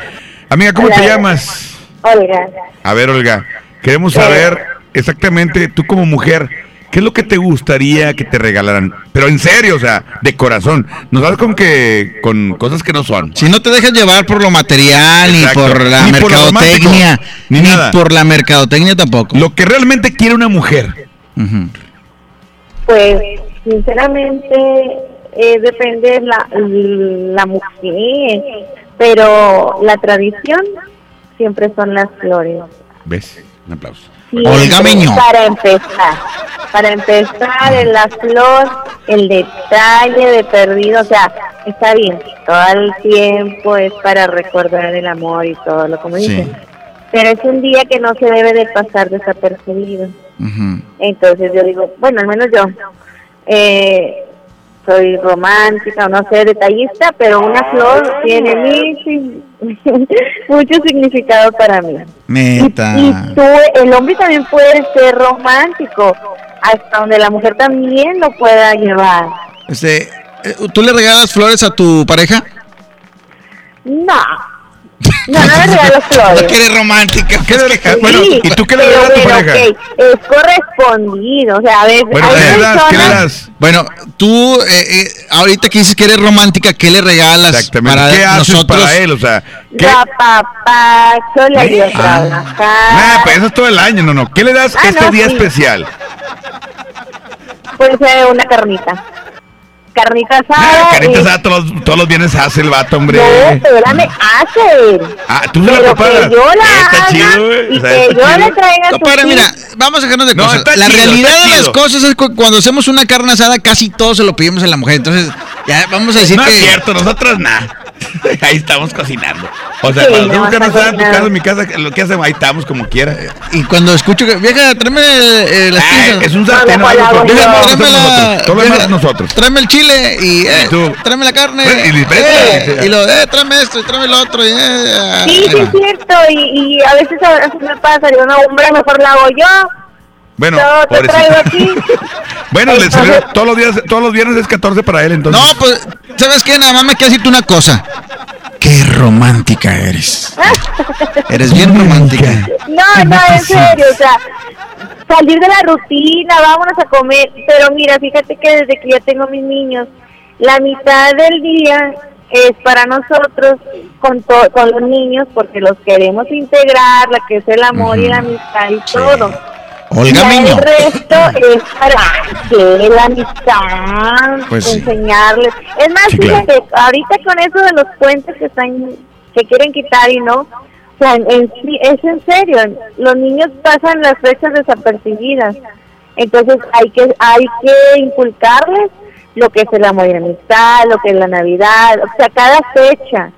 Amiga, ¿cómo te llamas? Olga. A ver, Olga, queremos saber exactamente tú como mujer, ¿qué es lo que te gustaría que te regalaran? Pero en serio, o sea, de corazón. Nos vas con que con cosas que no son. Si no te dejas llevar por lo material, Exacto. ni por la Ni mercadotecnia, ni ni, nada. por la mercadotecnia tampoco. Lo que realmente quiere una mujer. Pues, sinceramente, eh, depende la, la mujer, pero la tradición siempre son las flores. ¿Ves? Un aplauso. Siempre, Para empezar, para empezar, en la flor, el detalle de perdido, o sea, está bien, todo el tiempo es para recordar el amor y todo lo como Sí. dicen, pero es un día que no se debe de pasar desapercibido. Entonces yo digo, bueno, al menos yo eh, soy romántica, o no sé, detallista, pero una flor tiene mil mucho significado para mí. Neta. Y tú, el hombre también puede ser romántico, hasta donde la mujer también lo pueda llevar. Este, eh, ¿tú le regalas flores a tu pareja? No. No, no le regalo flores. Que eres romántica. ¿Qué Bueno, Sí, ¿y tú qué le regalas a tu pareja? Es correspondido. O sea, a ver, Bueno, hay ¿qué le das? ¿Qué le personas- das? Bueno, tú, eh, eh, ahorita que dices que eres romántica, ¿qué le regalas Exactamente. para ¿Qué haces nosotros? para él? O sea, ¿qué? Rapapacho, le ayudo a Ah. trabajar. Nah, pero eso es todo el año, no, no. ¿Qué le das Ah, este no, día sí. especial? Puede ser una carnita. Carnita asada. Ah, Carita y- asada todos, los- todos los viernes hace el vato, hombre. No, espérame, hace. Ah, tú se la Pero que preparas. yo la Está haga chido, güey. y O sea, que está yo chido. le traiga Compadre, mira, vamos a dejarnos de No, cosas. está la chido, realidad está de las cosas es que cuando hacemos una carne asada, casi todo se lo pedimos a la mujer. Entonces, ya vamos a decir no que. es cierto, nosotros nada. Ahí estamos cocinando. O sea, Sí, cuando no, hacemos carne está asada en tu casa, en mi casa, lo que hacemos, ahí estamos como quiera. Y cuando escucho que, vieja, tráeme eh, las Ay, pinzas. es un sartén, Vieja, no, no, no, tráeme no, la- nosotros, todo lo demás vieja, nosotros. Tráeme el chile y eh, tráeme la carne. Y- y- eh, y lo, eh, tráeme esto y tráeme lo otro. Y, eh, Sí, sí, es cierto. Y, y a veces a veces me pasa, digo, no, hombre, mejor la hago yo. Bueno, Yo te traigo aquí. Bueno, le salió todos los días, todos los viernes es 14 para él, entonces. No, pues, ¿sabes qué? Nada más me quiero decirte una cosa. Qué romántica eres. Eres bien romántica. No, no, en serio, o sea, salir de la rutina, vámonos a comer. Pero mira, fíjate que desde que yo tengo mis niños, la mitad del día es para nosotros con, to- con los niños porque los queremos integrar, la que es el amor y la amistad y todo. Olga Ya Miño. El resto es para que la amistad, Pues sí. enseñarles. Es más, Sí, claro. fíjate, ahorita con eso de los puentes que están, que quieren quitar y no, o sea, en sí, es en serio, los niños pasan las fechas desapercibidas. Entonces hay que, hay que inculcarles lo que es el amor y la amistad, lo que es la Navidad, o sea, cada fecha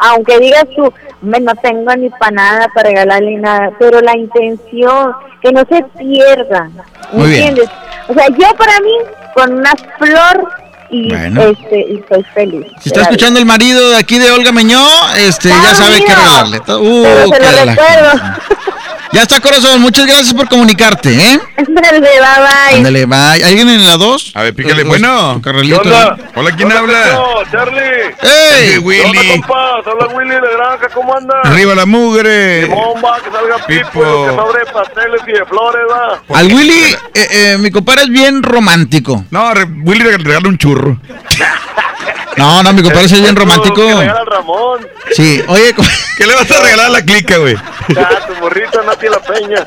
aunque digas tú, "Me, no tengo ni para nada para regalarle nada, pero la intención, que no se pierda, ¿me bien. entiendes? O sea, yo para mí, con una flor y Bueno. este y estoy feliz. Si está escuchando el marido de aquí de Olga Meñó, este, ya sabe qué regalarle. Uh, Pero se qué lo recuerdo. Ya está, corazón. Muchas gracias por comunicarte, ¿eh? Ándale, bye bye. Ándale, bye. ¿Alguien en la 2? A ver, pícale. Bueno. Carrelito. ¿Qué onda? Hola, ¿quién habla? Charlie. ¡Ey! Willy. compa? Habla Willy de Granja, ¿cómo anda? Arriba la mugre. Bomba, que salga pipo, Pipo. que sobre pasteles y de flores, va. Al Willy, eh, eh, mi compadre es bien romántico. No, Willy le regala un churro. No, no, mi compadre es bien romántico. Que regala Ramón. Sí, oye, ¿Qué le vas a regalar a la clica, güey? Ya, tu morrito, Nati La Peña.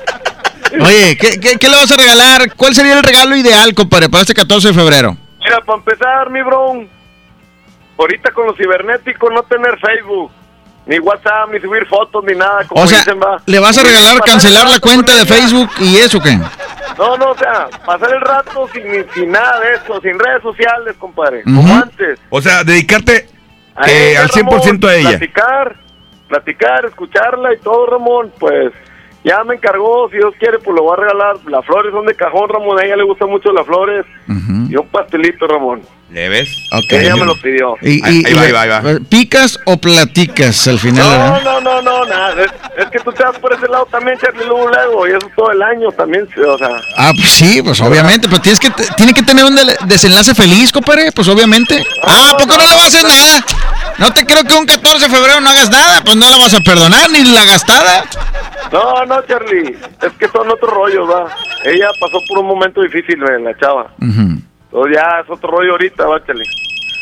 oye, ¿qué, qué, qué le vas a regalar? ¿Cuál sería el regalo ideal, compadre, para este 14 de febrero? Mira, para empezar, mi bro, ahorita con los cibernéticos no tener Facebook, ni WhatsApp, ni subir fotos, ni nada, como O sea, dicen, va. ¿le vas a regalar cancelar el la cuenta de. Facebook y eso qué? No, no, o sea, pasar el rato sin, sin nada de eso, sin redes sociales, compadre, Ujú. como antes. O sea, dedicarte A eh, al 100% a ella. Platicar, platicar, escucharla y todo, Ramón, pues ya me encargó, si Dios quiere, pues le voy a regalar. Las flores son de cajón, Ramón, a ella le gustan mucho las flores. Y un pastelito, Ramón. ¿Le ves? Ella me lo pidió. Y, Ahí- y- va, y- ahí va, ahí va. ¿Picas o platicas al final? No, verdad? no, no, no, nada. Es, es que tú te vas por ese lado también, Charlie, luego, luego, y eso todo el año también, o sea. Ah, pues sí, pues obviamente, pero tienes que tiene que tener un desenlace feliz, compadre, pues obviamente. Ah, ¿a poco no le vas a hacer nada? No te creo que un 14 de febrero no hagas nada, pues no la vas a perdonar ni la gastada. No, no, Charlie, es que son otros rollos, va. Ella pasó por un momento difícil, ve, la chava. Entonces ya es otro rollo ahorita, va, Charlie.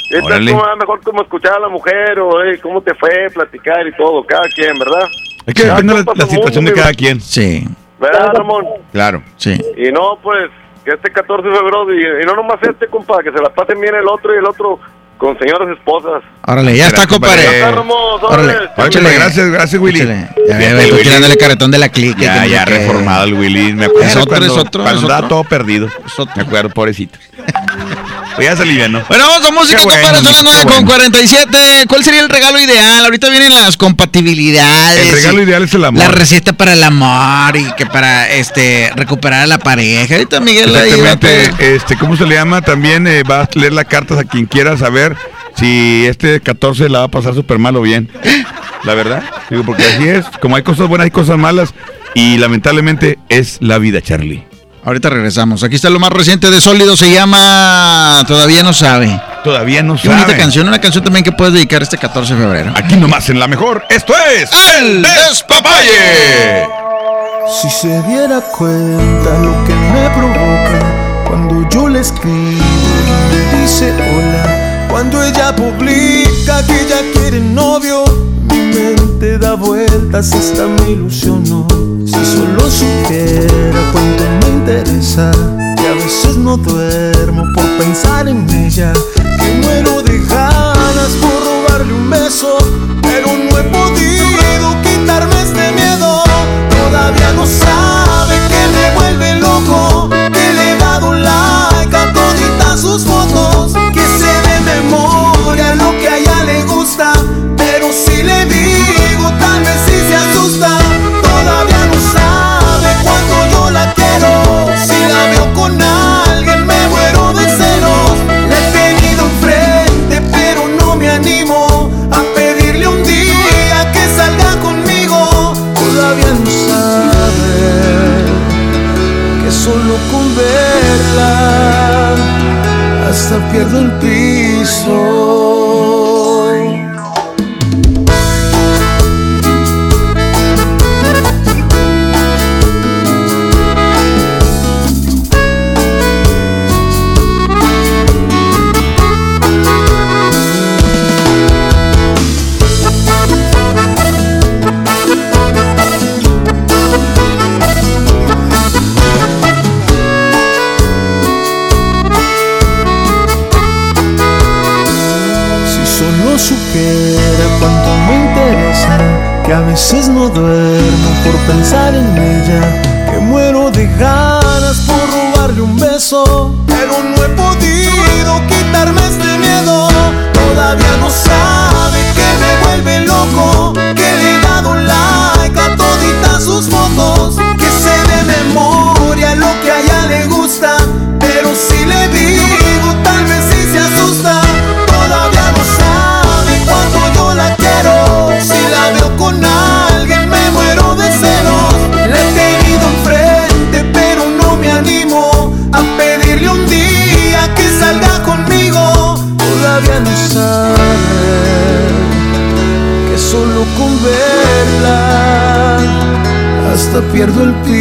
Esta es como, mejor como escuchar a la mujer o eh, cómo te fue, platicar y todo, cada quien, ¿verdad? Es que Cada depende de compa la, la situación de cada quien. Sí, ¿Verdad, Ramón? Claro. sí. Y no, pues, que este 14 de febrero, y, y no nomás este, compa, que se la pasen bien el otro y el otro con señoras esposas. Órale, ya está, compadre. Ya está, Ramón, Órale, échale. gracias, gracias, Willy. Ya ve, tú tirándole carretón de la clica. Ya, ya reformado el Willy. Me acuerdo Es otro, cuando, es otro, cuando es otro. todo perdido. Me acuerdo, pobrecito. Pues ya se alivianó. Bueno, vamos a música, bueno, compadre, son las qué 9 con bueno. 47. ¿Cuál sería el regalo ideal? Ahorita vienen las compatibilidades. El regalo y ideal es el amor. La receta para el amor y que para este recuperar a la pareja. Ahorita Miguel Exactamente, este, ¿cómo se le llama? También eh, vas a leer las cartas a quien quiera saber si este 14 la va a pasar súper mal o bien. La verdad, digo, porque así es. Como hay cosas buenas, hay cosas malas. Y lamentablemente es la vida, Charlie. Ahorita regresamos. Aquí está lo más reciente de Sólido, se llama Todavía no sabe. Todavía no Qué bonita sabe. canción, una canción también que puedes dedicar este 14 de febrero. Aquí nomás en la mejor. Esto es El Despapalle. Si se diera cuenta lo que me provoca cuando yo le escribo y me dice hola, cuando ella publica que ya quiere novio, mente da vueltas hasta me ilusionó. Si solo supiera cuánto me interesa, que a veces no duermo por pensar en ella, que muero de ganas por robarle un beso, pero no he podido quitarme este miedo. Todavía no sabe que me vuelve loco, que le he dado like a toditas sus pierdo el piso. Pierdo el piso.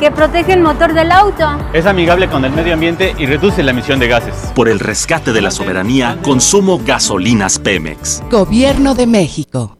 que protege el motor del auto. Es amigable con el medio ambiente y reduce la emisión de gases. Por el rescate de la soberanía, consumo gasolinas Pemex. Gobierno de México.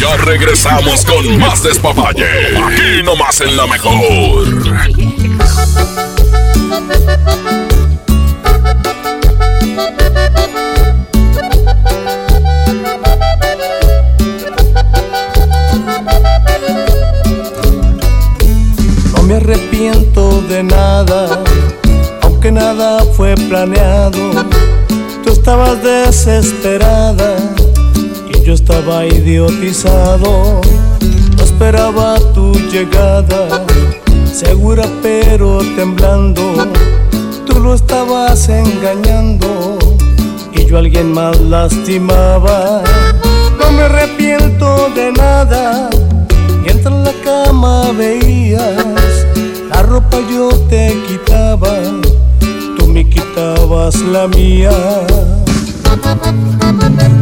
Ya regresamos con más despapalle. Aquí nomás en la mejor. No me arrepiento de nada, aunque nada fue planeado. Tú estabas desesperada yo estaba idiotizado. No esperaba tu llegada, segura pero temblando. Tú lo estabas engañando y yo a alguien más lastimaba. No me arrepiento de nada mientras en la cama veías la ropa yo te quitaba, tú me quitabas la mía.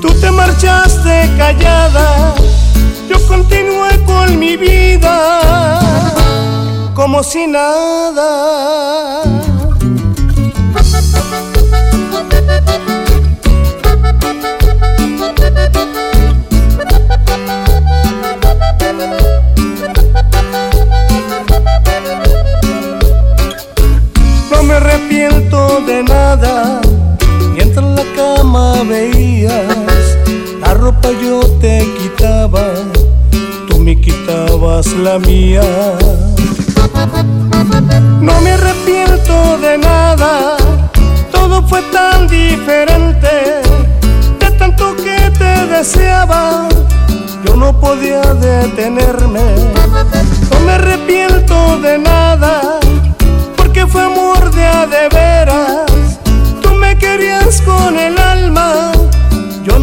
tú te marchaste callada, yo continué con mi vida como si nada. No me arrepiento de nada, mientras en la cama veías, la ropa yo te quitaba, tú me quitabas la mía. No me arrepiento de nada, todo fue tan diferente, de tanto que te deseaba, yo no podía detenerme. No me arrepiento de nada, porque fue amor de a de veras. Tú me querías con el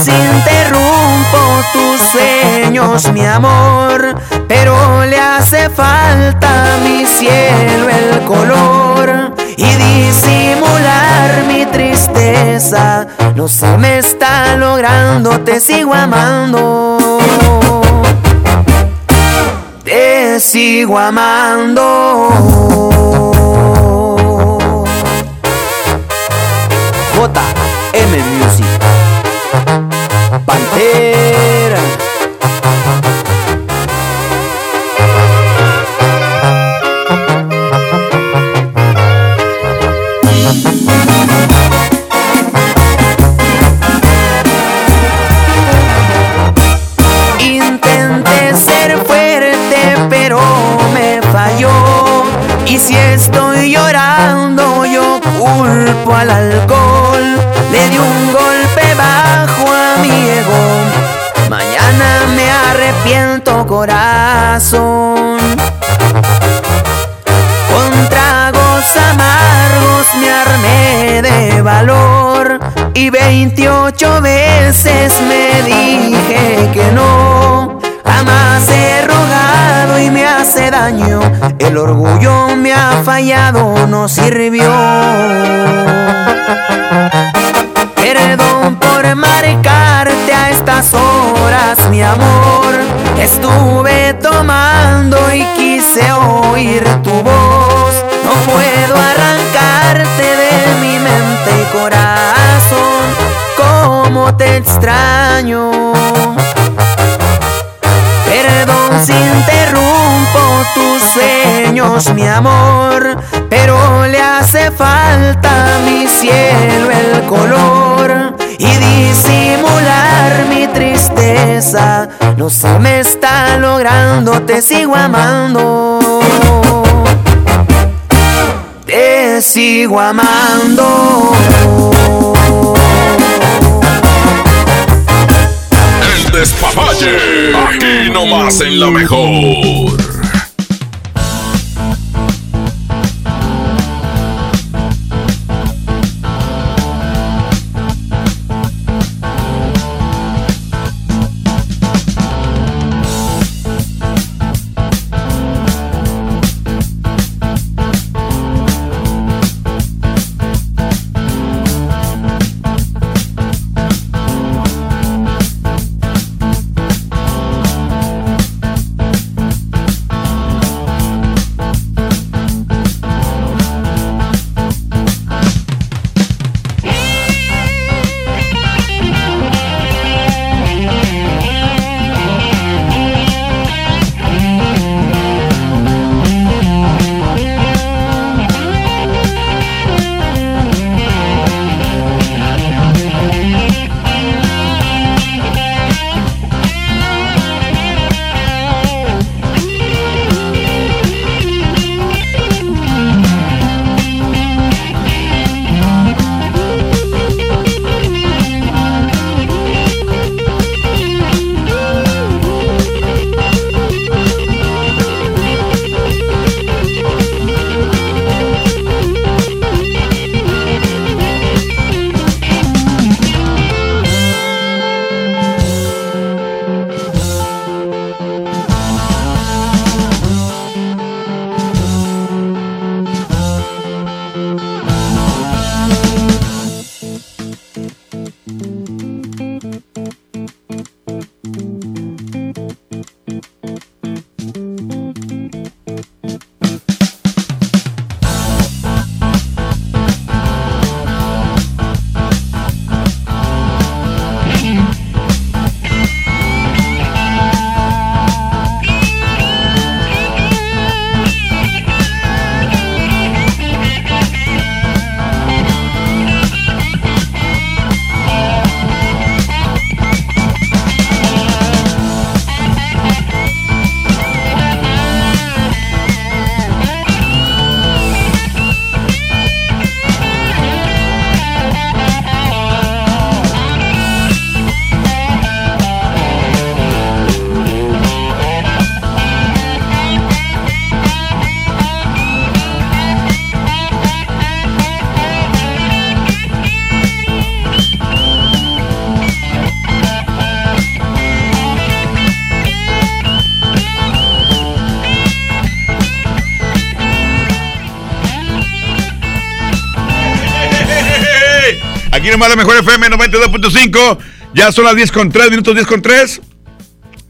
Si interrumpo tus sueños, mi amor, pero le hace falta a mi cielo el color y disimular mi tristeza. No se me está logrando, te sigo amando. Te sigo amando. JM Music. Pantera. Sirvió. Perdón por marcarte a estas horas, mi amor. Estuve tomando y quise oír tu voz. No puedo arrancarte de mi mente y corazón. Cómo te extraño. Perdón si interrumpo tus sueños, mi amor, falta mi cielo el color y disimular mi tristeza. No se me está logrando, te sigo amando. Te sigo amando. El despapalle. Aquí nomás en la mejor. Aquí nomás la mejor FM 92.5. Ya son las 10 con 3, minutos 10 con 3.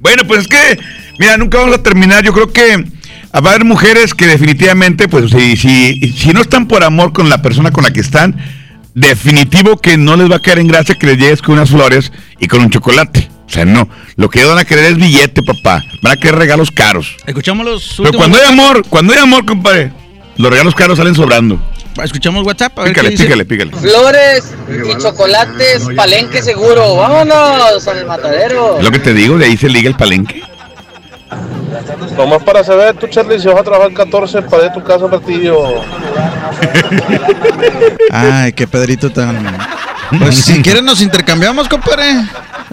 Bueno, pues es que, mira, nunca vamos a terminar. Yo creo que va a haber mujeres que definitivamente, pues si, si, si no están por amor con la persona con la que están, definitivo que no les va a caer en gracia que les llegues con unas flores y con un chocolate. O sea, no. Lo que van a querer es billete, papá. Van a querer regalos caros. Escuchamos los Pero cuando hay amor, cuando hay amor, compadre, los regalos caros salen sobrando. Escuchamos WhatsApp. A ver Pícale, qué dice. pícale, pícale. Flores y chocolates, palenque seguro. Vámonos al matadero. Es lo que te digo, de ahí se liga el palenque. Nomás para saber, tú Charlie, si vas a trabajar 14, para tu casa ratillo. Ay, qué Pedrito tan. Pues si quieren nos intercambiamos, compadre.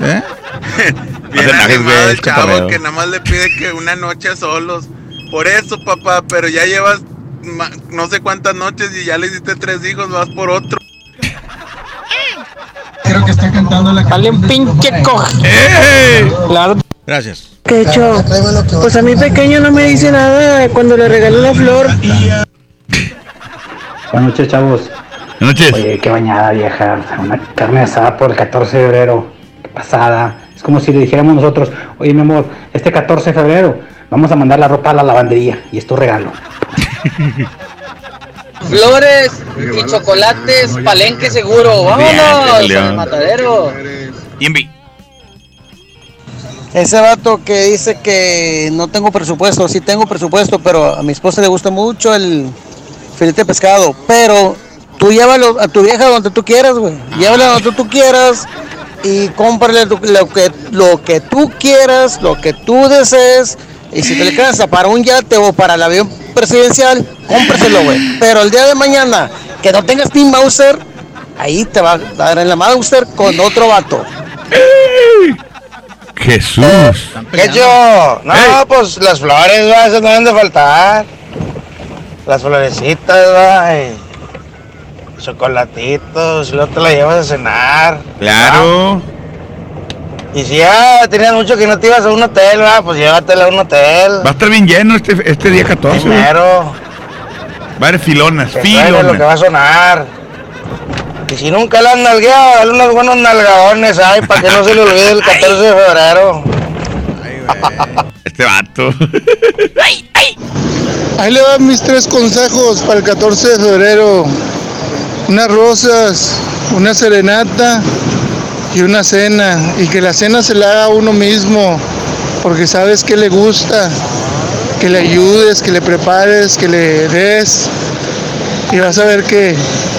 ¿Eh? Bien animado el chavo que nada más le pide que una noche solos. Por eso, papá, pero ya llevas no sé cuántas noches y ya le hiciste tres hijos, vas por otro. Creo que está cantando la Dale un pinche coge. Gracias. ¿Qué hecho? Pues a mi pequeño no me dice nada cuando le regalé la flor. Buenas noches, chavos. Buenas noches. Oye, qué bañada, vieja. Una carne asada por el 14 de febrero. Qué pasada. Es como si le dijéramos nosotros, oye, mi amor, este 14 de febrero vamos a mandar la ropa a la lavandería y es tu regalo. Flores y chocolates, palenque seguro. Vámonos Bien, al matadero. Invi. Ese vato que dice que no tengo presupuesto, sí tengo presupuesto, pero a mi esposa le gusta mucho el filete de pescado. Pero tú llévalo a tu vieja donde tú quieras, güey. Llévala donde tú quieras y cómprale lo que, lo que tú quieras, lo que tú desees. Y si te le alcanza para un yate o para el avión presidencial, cómpraselo, güey. Pero el día de mañana, que no tengas Team Mauser, ahí te va a dar en la Mauser con otro vato. Jesús. ¿Qué yo? No, pues las flores, va, esas no deben de faltar. Las florecitas, va. y Chocolatitos, luego te la llevas a cenar. Claro. Y si ya tenías mucho que no te ibas a un hotel, pues llévatela a un hotel. Va a estar bien lleno este, este día 14. güey. Primero, Va a haber filonas, que suene lo que va filonas. a sonar. Y si nunca la han nalgueado, dale unos buenos nalgadones, ay, para que no se le olvide el 14 de febrero. Este vato. Ahí le van mis tres consejos para el 14 de febrero. Unas rosas, una serenata y una cena. Y que la cena se la haga a uno mismo, porque sabes que le gusta. Que le ayudes, que le prepares, que le des. Y vas a ver que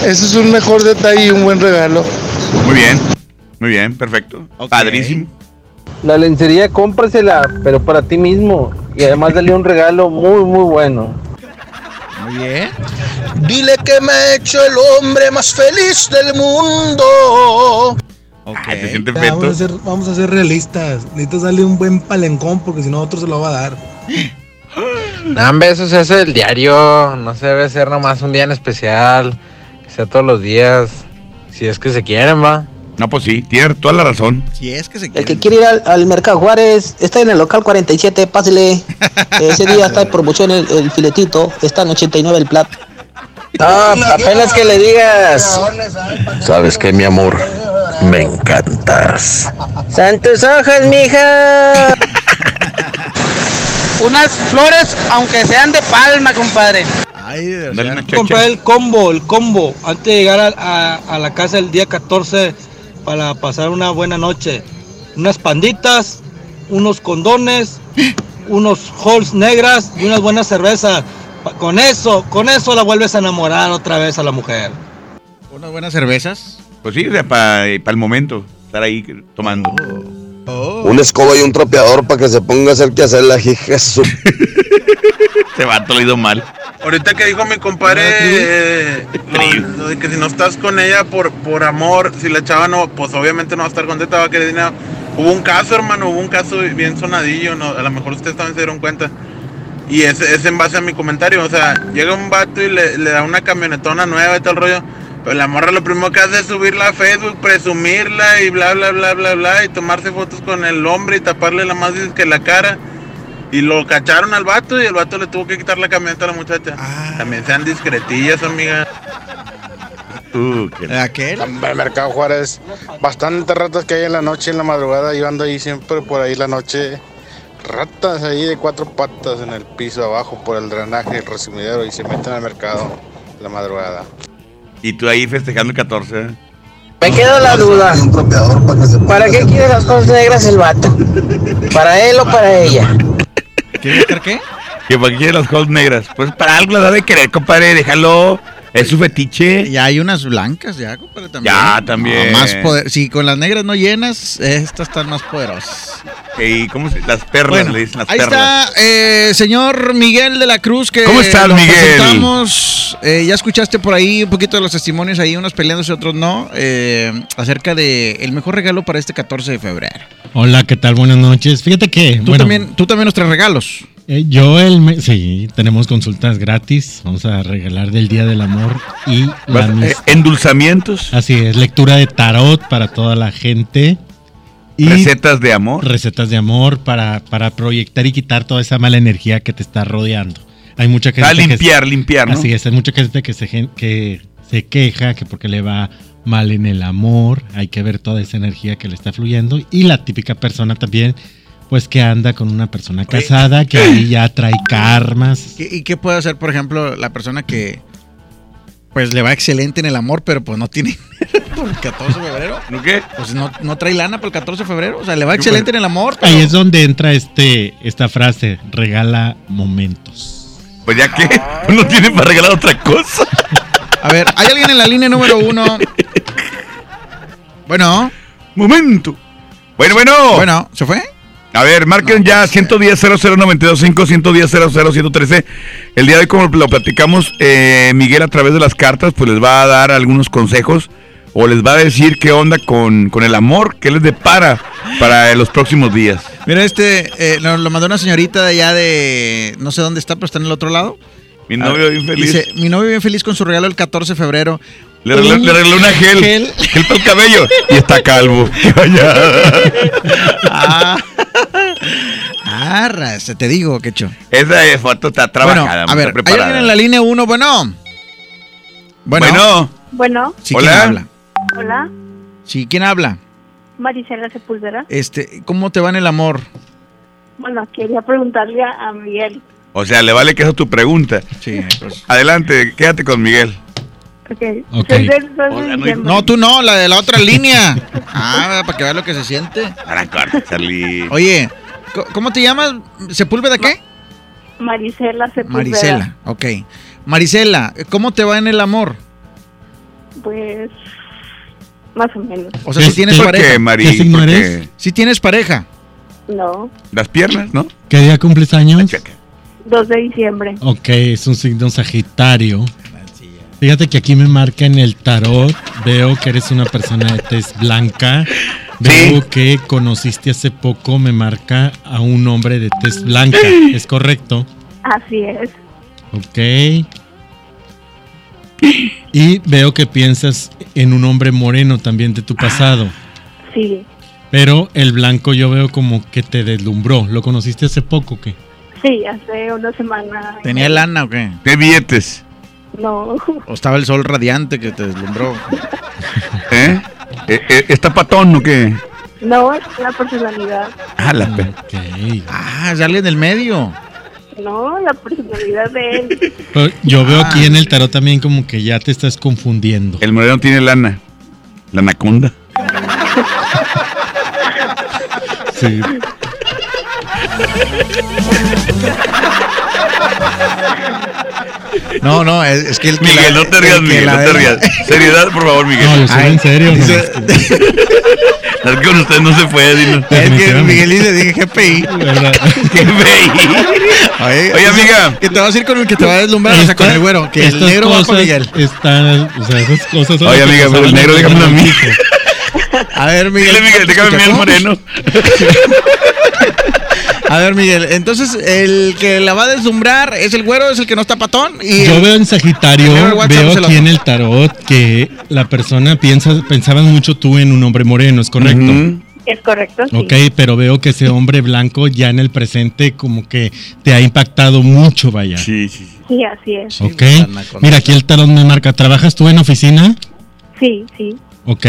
eso es un mejor detalle y un buen regalo. Muy bien. Muy bien, perfecto. Padrísimo. La lencería cómprasela, pero para ti mismo. Y además dale un regalo muy, muy bueno. Muy bien. Dile que me ha hecho el hombre más feliz del mundo. ¿Te sientes Ya, vamos, a ser, vamos a ser realistas. Necesitas darle un buen palencón porque si no otro se lo va a dar. No, hombre, eso se hace del diario. No se debe ser nomás un día en especial. Que sea todos los días. Si es que se quieren, va. No, pues sí, tiene toda la razón. Si es que se El que quiere ir al, al Mercado Juárez está en el local 47, pásele. Ese día está en promoción el, el filetito, está en 89 el plato. No, apenas que le digas. ¿Sabes qué, mi amor? Me encantas. ¡Santos ojos, mija! Unas flores, aunque sean de palma, compadre. Comprar el combo, el combo, antes de llegar a, a- a la casa el día 14 para pasar una buena noche. Unas panditas, unos condones, unos halls negras y unas buenas cervezas. Con eso, con eso la vuelves a enamorar otra vez a la mujer. Unas buenas cervezas. Pues sí, para el momento. Estar ahí tomando. Una escoba y un trapeador para que se ponga a hacer que hacer la hija. lo ha ido mal. Ahorita que dijo mi compadre eh, lo, lo de que si no estás con ella por, por amor, si la chava no, pues obviamente no va a estar contenta, va a querer dinero. Hubo un caso, hermano, hubo un caso bien sonadillo, ¿no? a lo mejor ustedes también se dieron cuenta. Y es, es en base a mi comentario, o sea, llega un vato y le, le da una camionetona nueva y todo el rollo. Pero la morra lo primero que hace es subirla a Facebook, presumirla y bla, bla, bla, bla, bla, y tomarse fotos con el hombre y taparle la más que la cara. Y lo cacharon al vato y el vato le tuvo que quitar la camioneta a la muchacha. También sean discretillas, amiga. ¿Aquel? El Mercado Juárez, bastantes ratas que hay en la noche, en la madrugada, yo ando ahí siempre por ahí la noche. Ratas ahí de cuatro patas en el piso abajo por el drenaje, el resumidero y se meten al mercado en la madrugada. Y tú ahí festejando el 14. ¿eh? Me queda la duda. ¿Para qué quiere las cosas negras el vato? ¿Para él o para ella? ¿Quiere estar qué? ¿Que para qué quiere las cosas negras? Pues para algo las ha de querer, compadre. Déjalo. Es su fetiche. Ya hay unas blancas, ya, compadre, también. Ya, también. No, más poder. Si con las negras no llenas, estas están más poderosas. ¿Y cómo se- Las perlas, Bueno, le dicen las Ahí perlas. está, eh, señor Miguel de la Cruz, que ¿Cómo estás, Miguel? presentamos. Eh, ya escuchaste por ahí un poquito de los testimonios, ahí unos peleándose, otros no, eh, acerca de el mejor regalo para este 14 de febrero. Hola, ¿qué tal? Buenas noches. Fíjate que. Tú, bueno, también, tú también nos traes regalos. Eh, yo, el. me- sí, tenemos consultas gratis. Vamos a regalar del Día del Amor y la eh, endulzamientos. Así es, lectura de tarot para toda la gente. Y Recetas de amor. Recetas de amor para, para proyectar y quitar toda esa mala energía que te está rodeando. Hay mucha gente Ah, que limpiar, limpiar, ¿no? Así es, hay mucha gente que se, que se queja que porque le va mal en el amor, hay que ver toda esa energía que le está fluyendo y la típica persona también pues que anda con una persona casada que ahí ya trae karmas. ¿Qué- ¿Y qué puede hacer, por ejemplo, la persona que pues le va excelente en el amor, pero pues no tiene por el 14 de febrero? ¿No qué? Pues no, no trae lana para el 14 de febrero. O sea, le va excelente en el amor. Ahí es donde entra este esta frase, regala momentos. Pues ya que no tiene para regalar otra cosa. A ver, ¿hay alguien en la línea número uno? Bueno. Momento. Bueno, bueno. Bueno, ¿se fue? A ver, marquen ya 110 00925 110 113 El día de hoy, como lo platicamos, eh, Miguel a través de las cartas, pues les va a dar algunos consejos o les va a decir qué onda con, con el amor, qué les depara para los próximos días. Mira, este eh, lo, lo mandó una señorita de allá de. No sé dónde está, pero está en el otro lado. Mi novio bien feliz. Dice: Mi novio bien feliz con su regalo el 14 de febrero. Le regaló una gel, Gel. gel para el cabello y está calvo. Ah, ah, te digo, quecho. Esa foto está Bueno, trabajada, a muy ver, ¿hay alguien en la línea 1? Bueno. Bueno. Bueno. Bueno, Sí, ¿quién Hola. habla? hola, Sí, ¿quién habla? Marisela Sepúlveda. Este, ¿cómo te va en el amor? Bueno, quería preguntarle a a Miguel. O sea, le vale que esa es tu pregunta. Sí, pues. Adelante, quédate con Miguel. Ok. Ok. Soy del 2 de diciembre. No, tú no, la de la otra línea. Ah, para que veas lo que se siente. Oye, ¿cómo te llamas? ¿Sepúlveda qué? Marisela Sepúlveda. Marisela, ok. Marisela, ¿cómo te va en el amor? Pues, más o menos. O sea, si tienes ¿Por pareja. qué, Mari? ¿Qué signo eres? Si tienes pareja. No, Las piernas, ¿no? ¿Qué día cumples años? 2 de diciembre. Ok, es un signo sagitario. Fíjate que aquí me marca en el tarot, veo que eres una persona de tez blanca, veo que conociste hace poco, me marca a un hombre de tez blanca, ¿es correcto? Así es. Ok. Y veo que piensas en un hombre moreno también de tu pasado, Sí, pero el blanco yo veo como que te deslumbró, ¿lo conociste hace poco o qué? sí, hace una semana. ¿Tenía lana o qué? ¿Qué billetes? No, ¿O estaba el sol radiante que te deslumbró? ¿Eh? Eh, eh, ¿Está patón o qué? no es la personalidad. Ah, la pe- Ah, es alguien del medio. No, la personalidad de él. Pero yo veo Ah. aquí en el tarot también como que ya te estás confundiendo. El moreno tiene lana. La anacunda. Sí. No, no, es, es que el que Miguel, la- no te rías, Miguel, no te rías. Seriedad, por favor, Miguel. No, yo soy en serio. dice- nomás que- Es que con usted no se puede, dino. Es que. Miguel dice, dije GPI. ¿verdad? ¿Qué veí? Oye, Oye, amiga. Que te vas a ir con el que te va a deslumbrar, o sea, con el güero. Que el negro va con Miguel. Están, o sea, esas cosas son Oye, amiga, pero el negro, déjame a mí. A ver, Miguel. Dile, Miguel, déjame a mí el moreno. A ver, Miguel, entonces el que la va a deslumbrar es el güero, es el que no está patón. Y Yo veo en Sagitario, veo aquí en el tarot que la persona piensa, pensabas mucho tú en un hombre moreno, ¿es correcto? Es correcto, sí. Ok, pero veo que ese hombre blanco ya en el presente como que te ha impactado mucho, vaya. Sí, sí, sí. Sí, así es. Ok. Mira, aquí el tarot me marca, ¿trabajas tú en oficina? Sí, sí, Ok.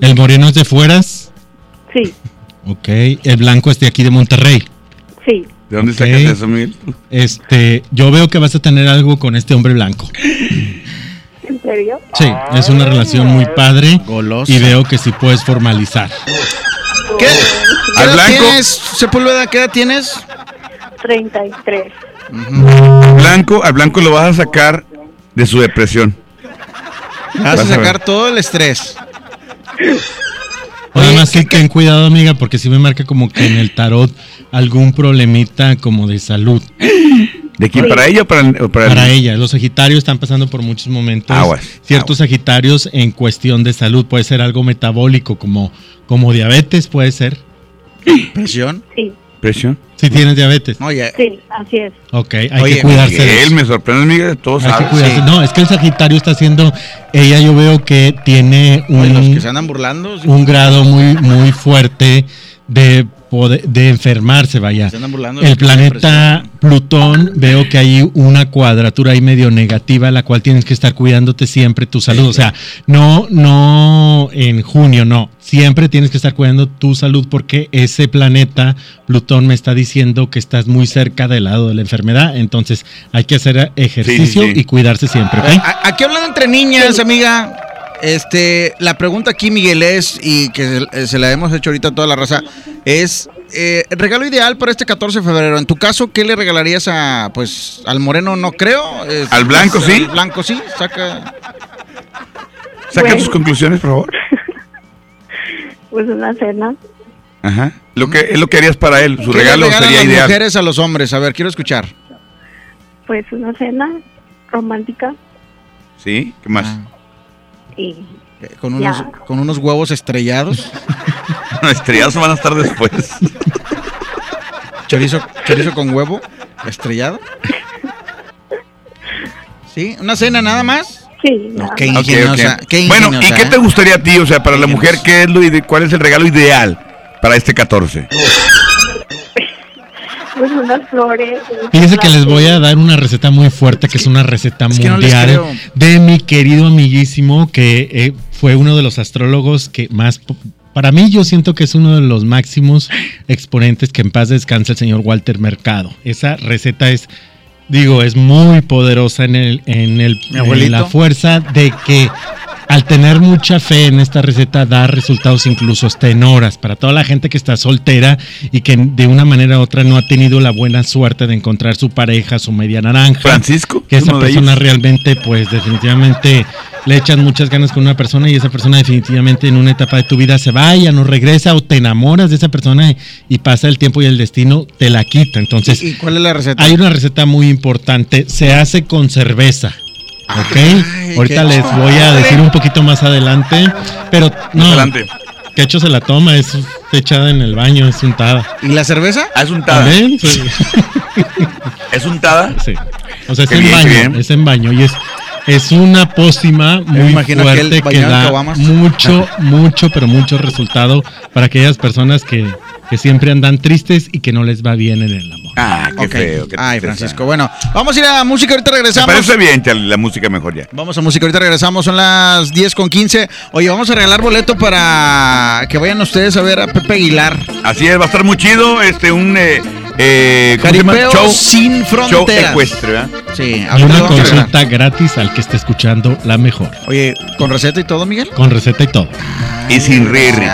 ¿El moreno es de fueras? sí, Ok. ¿El blanco es de aquí de Monterrey? Sí. ¿De dónde Ok. sacas eso, Miguel? Este, yo veo que vas a tener algo con este hombre blanco. ¿En serio? Sí, es una relación muy padre Golosa. y veo que sí puedes formalizar. ¿Qué, ¿Qué Al edad blanco. tienes, Sepúlveda? ¿Qué edad tienes? 33. Blanco, al blanco lo vas a sacar de su depresión. Vas a Vas a ver. sacar todo el estrés. Nada más que ten cuidado, amiga, porque si me marca como que en el tarot algún problemita como de salud. ¿De quién? ¿Para ella o para, o para, Para el- ella, los Sagitarios están pasando por muchos momentos. Aguas, ciertos Sagitarios en cuestión de salud. Puede ser algo metabólico, como, como diabetes, puede ser. ¿Presión? Sí, ¿Presión? Si tienes diabetes. Oye, sí, así es. Ok, hay Oye, que cuidarse Él me sorprende, amiga, todos Hay que cuidarse. No, es que el Sagitario está haciendo. Ella, yo veo que tiene oye, los un, que se andan burlando. sí. un grado muy, muy fuerte de, poder- de enfermarse, vaya. Se andan burlando. El planeta Plutón, veo que hay una cuadratura ahí medio negativa, la cual tienes que estar cuidándote siempre tu salud. O sea, no, no en junio, no. Siempre tienes que estar cuidando tu salud porque ese planeta Plutón me está diciendo que estás muy cerca del lado de la enfermedad. Entonces hay que hacer ejercicio Sí, sí, sí. y cuidarse siempre. Aquí hablando entre niñas, amiga. Este, la pregunta aquí, Miguel, es, y que se, se la hemos hecho ahorita a toda la raza, es eh, el regalo ideal para este 14 de febrero. En tu caso, ¿qué le regalarías a, pues, al moreno? No creo. Es- ¿Al blanco, sí? Al blanco sí, saca. Saca Bueno. tus conclusiones, por favor. Pues una cena. Ajá. Lo que, es lo que harías para él. Su ¿Qué le regalo regalan sería las ideal. mujeres a los hombres? A ver, quiero escuchar. Pues una cena romántica ¿Sí? ¿Qué más? y Eh, Con unos, Ya. con unos huevos estrellados. Estrellados van a estar después. Chorizo, chorizo con huevo estrellado. ¿Sí? ¿Una cena nada más? sí, No, qué ingeniosa. Bueno, ¿y qué ¿eh? te gustaría a ti? O sea, para la mujer, ¿qué es lo ide- ¿cuál es el regalo ideal para este 14? Pues unas flores. Fíjense que les voy a dar una receta muy fuerte, que es una receta es no mundial de mi querido amiguísimo, que eh, fue uno de los astrólogos que más, para mí yo siento que es uno de los máximos exponentes que en paz descansa el señor Walter Mercado. Esa receta es, digo, es muy poderosa en, el, en, el, en la fuerza de que al tener mucha fe en esta receta da resultados incluso hasta en horas para toda la gente que está soltera y que de una manera u otra no ha tenido la buena suerte de encontrar su pareja, su media naranja. Francisco, Que es esa persona realmente, pues definitivamente le echan muchas ganas con una persona y esa persona definitivamente en una etapa de tu vida se vaya, no regresa o te enamoras de esa persona y, y pasa el tiempo y el destino te la quita. Entonces, ¿Y cuál es la receta? hay una receta muy importante, se hace con cerveza. ¿Ok? Ahorita les voy a decir un poquito más adelante, pero no, Adelante. que hecho se la toma, es echada en el baño, es untada. ¿Y la cerveza? Ah, es untada. ¿También? Sí. ¿Es untada? Sí. O sea, es Qué en bien, baño, es en baño y es es una pócima muy fuerte que da mucho, mucho, pero mucho resultado para aquellas personas que, que siempre andan tristes y que no les va bien en el amor. Ah, qué Ok. feo. qué Ay. Francisco. Bueno, vamos a ir a música, ahorita Me regresamos. parece bien, la música mejor ya. Vamos a música, ahorita regresamos, son las 10 con 15. Oye, vamos a regalar boleto para que vayan ustedes a ver a Pepe Aguilar. Así es, va a estar muy chido. Este, un. Eh, eh, Show, sin show fronteras. ecuestre, ¿verdad? Sí, Y una consulta gratis al que esté escuchando la mejor, Oye, ¿con receta y todo, Miguel? con receta y todo. Y sin riri.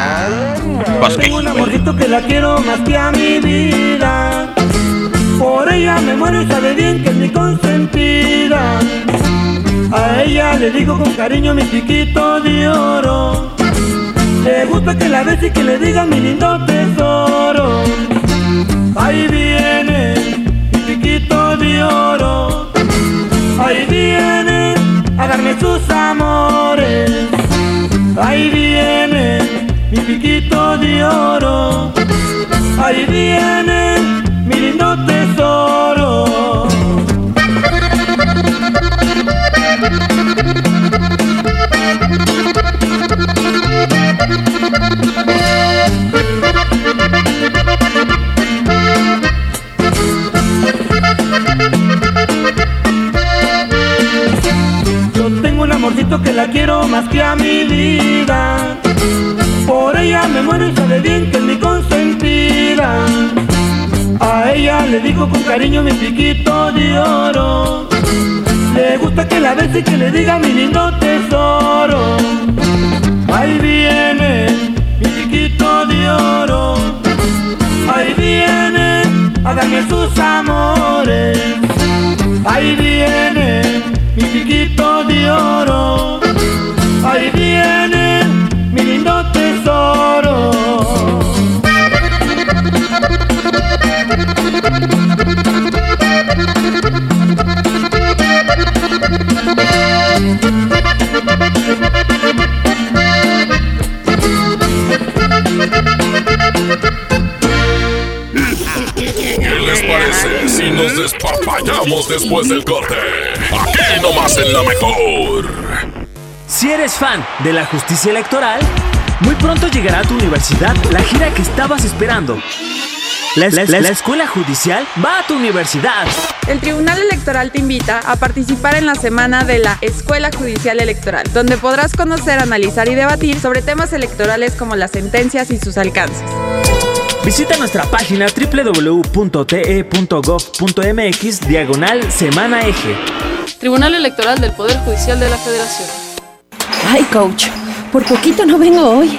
Tengo un amorcito que la quiero más que a mi vida. Por ella me muero y sabe bien que es mi consentida. A ella le digo con cariño mi chiquito de oro. Le gusta que la bese y que le diga mi lindo tesoro. Ahí viene mi chiquito de oro. Ahí viene a darme sus amores. Ahí viene mi piquito de oro. Ahí viene mi lindo tesoro. Yo tengo un amorcito que la quiero más que a mi vida. Por ella me muero y sabe bien que es mi consentida. A ella le digo con cariño mi piquito de oro. Le gusta que la bese y que le diga mi lindo tesoro. Ahí viene mi piquito de oro. Ahí viene darme sus amores. Ahí viene mi piquito de oro. parece ¿Qué les parece si nos desparpallamos después del corte? Aquí nomás en la mejor. Si eres fan de la justicia electoral, muy pronto llegará a tu universidad la gira que estabas esperando. La, la- la escuela judicial va a tu universidad. El Tribunal Electoral te invita a participar en la semana de la Escuela Judicial Electoral, donde podrás conocer, analizar y debatir sobre temas electorales como las sentencias y sus alcances. Visita nuestra página www.te.gov.mx diagonal semana eje. Tribunal Electoral del Poder Judicial de la Federación. Ay, coach, por poquito no vengo hoy.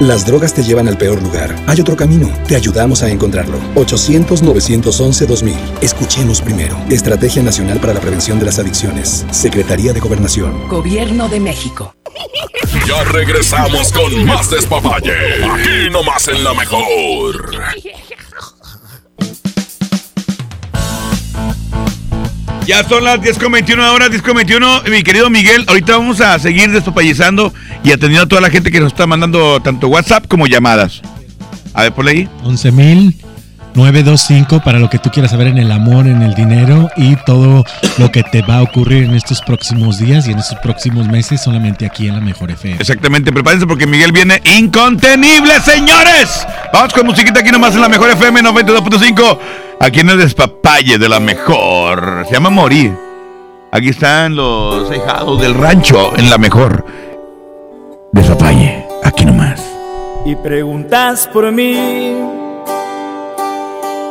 Las drogas te llevan al peor lugar. Hay otro camino. Te ayudamos a encontrarlo. 800-911-2000. Escuchemos primero. Estrategia Nacional para la Prevención de las Adicciones. Secretaría de Gobernación. Gobierno de México. Ya regresamos con más despapalle. Aquí nomás en la mejor. Ya son las 10 con 21 horas, 10 con 21. Mi querido Miguel, ahorita vamos a seguir despapallizando y atendiendo a toda la gente que nos está mandando tanto WhatsApp como llamadas. A ver, por ahí. 11.925 para lo que tú quieras saber en el amor, en el dinero y todo lo que te va a ocurrir en estos próximos días y en estos próximos meses solamente aquí en la Mejor FM. Exactamente, prepárense porque Miguel viene incontenible, señores. Vamos con musiquita aquí nomás en la Mejor FM 92.5. Aquí en el despapalle de la Mejor. Se llama Morir. Aquí están los hijados del rancho en la Mejor. Despapalle, aquí nomás. y preguntas por mí,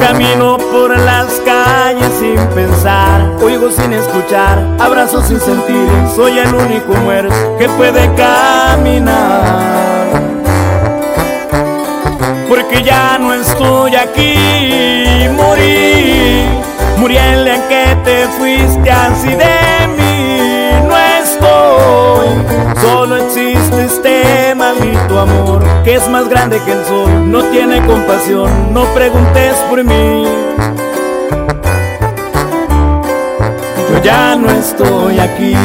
camino por las calles sin pensar, oigo sin escuchar, abrazo sin sentir, soy el único muerto que puede caminar. Porque ya no estoy aquí, morí, morí el en que te fuiste así de mí, solo existe este maldito amor que es más grande que el sol, no tiene compasión, no preguntes por mí. Yo ya no estoy aquí.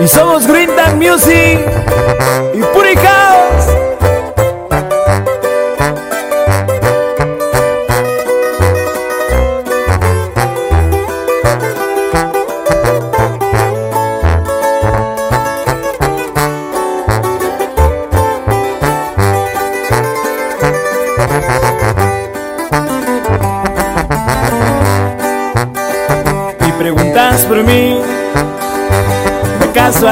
Y somos Green Music y Puri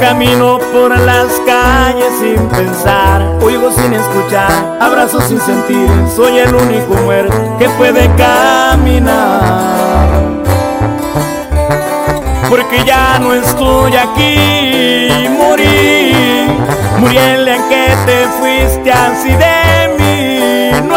camino por las calles sin pensar, oigo sin escuchar, abrazo sin sentir, soy el único muerto que puede caminar porque ya no estoy aquí. Morí, morí en que te fuiste así de mí. No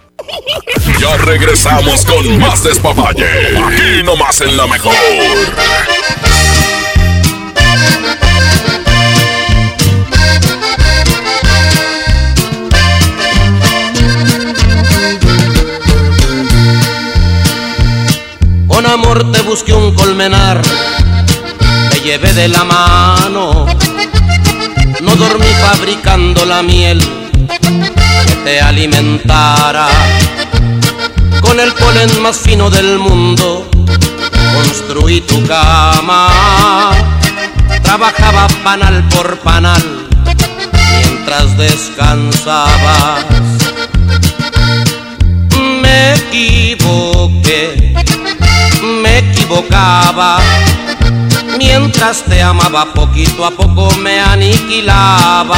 Ya regresamos con más despapalle. Aquí nomás en la mejor. Con amor te busqué un colmenar, te llevé de la mano. No dormí fabricando la miel te alimentara. Con el polen más fino del mundo construí tu cama. Trabajaba panal por panal mientras descansabas. Me equivoqué, me equivocaba. Mientras te amaba poquito a poco me aniquilaba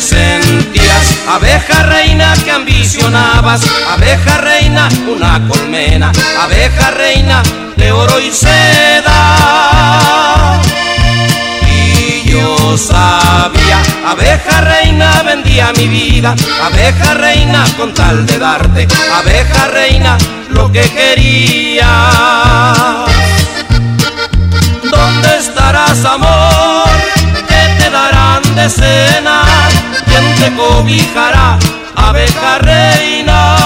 sentías abeja reina que ambicionabas, abeja reina, una colmena, abeja reina de oro y seda. Y yo sabía, abeja reina vendía mi vida, abeja reina con tal de darte, abeja reina lo que querías. ¿Dónde estarás, amor? ¿Qué te darán de cena? ¿Quién te cobijará, abeja reina?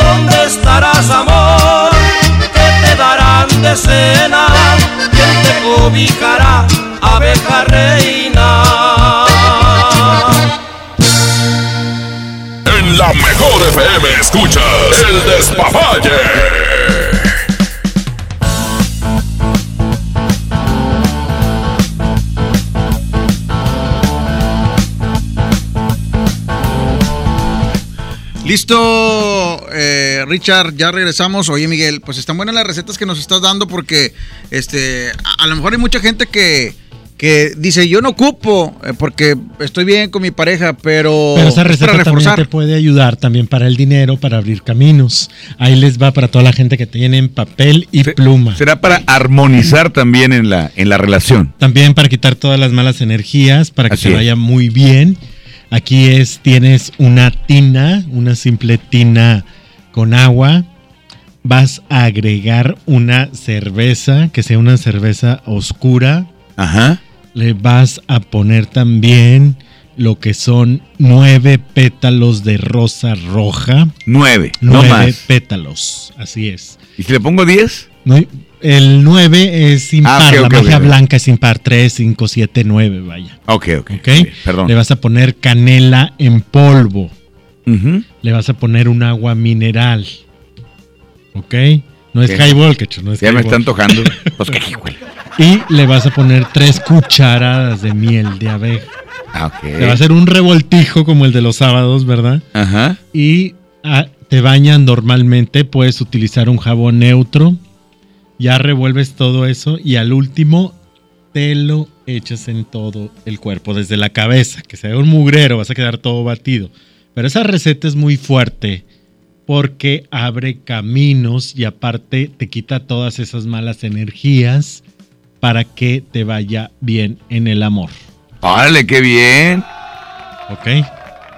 ¿Dónde estarás, amor? ¿Qué te darán de cena? ¿Quién te cobijará, abeja reina? En la mejor FM escuchas el despapalle. Listo, eh, Richard, ya regresamos. Oye, Miguel, pues están buenas las recetas que nos estás dando porque este, a, a lo mejor hay mucha gente que, que dice, yo no ocupo eh, porque estoy bien con mi pareja, pero, Pero esa es receta para también te puede ayudar también para el dinero, para abrir caminos. Ahí les va para toda la gente que tienen papel y pluma. Será para armonizar también en la, en la relación. También para quitar todas las malas energías, para que Así te es. vaya muy bien. Aquí es, tienes una tina, una simple tina con agua. Vas a agregar una cerveza, que sea una cerveza oscura. Ajá. Le vas a poner también lo que son nueve pétalos de rosa roja. Nueve, no Nueve más. pétalos, así es. ¿Y si le pongo diez? No, el 9 es impar, Ah, la magia blanca es impar, 3, 5, 7, 9, vaya. Ok, ok. Perdón. Le vas a poner canela en polvo. Ujú. Le vas a poner un agua mineral. ¿Ok? No es highball, que no es Ya me está antojando. Pues. Y le vas a poner tres cucharadas de miel de abeja. Ah, ok. Te va a hacer un revoltijo como el de los sábados, ¿verdad? Ajá. Y ah, te bañan normalmente, puedes utilizar un jabón neutro, ya revuelves todo eso y al último te lo echas en todo el cuerpo, desde la cabeza, que sea un mugrero, vas a quedar todo batido. Pero esa receta es muy fuerte porque abre caminos y aparte te quita todas esas malas energías para que te vaya bien en el amor. ¡Órale, qué bien! Ok.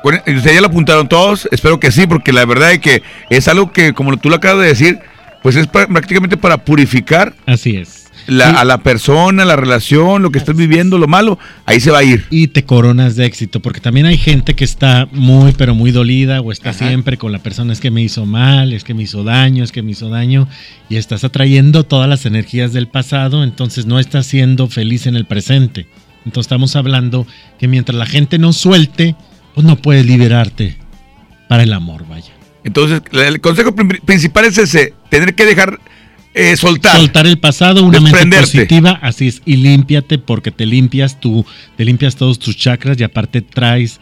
Bueno, ¿Ustedes ya lo apuntaron todos? Espero que sí, porque la verdad es que es algo que, como tú lo acabas de decir, pues es pa- prácticamente para purificar Así es. la- a la persona, la relación, lo que estás viviendo, lo malo, ahí se va a ir. Y te coronas de éxito, porque también hay gente que está muy, pero muy dolida o está siempre con la persona, es que me hizo mal, es que me hizo daño, es que me hizo daño, y estás atrayendo todas las energías del pasado, entonces no estás siendo feliz en el presente. Entonces estamos hablando que mientras la gente no suelte, pues no puedes liberarte para el amor, vaya. Entonces, la- el consejo principal es ese, tener que dejar eh, soltar. Soltar el pasado, una mente positiva, así es, y límpiate porque te limpias tú, te limpias todos tus chakras y aparte traes,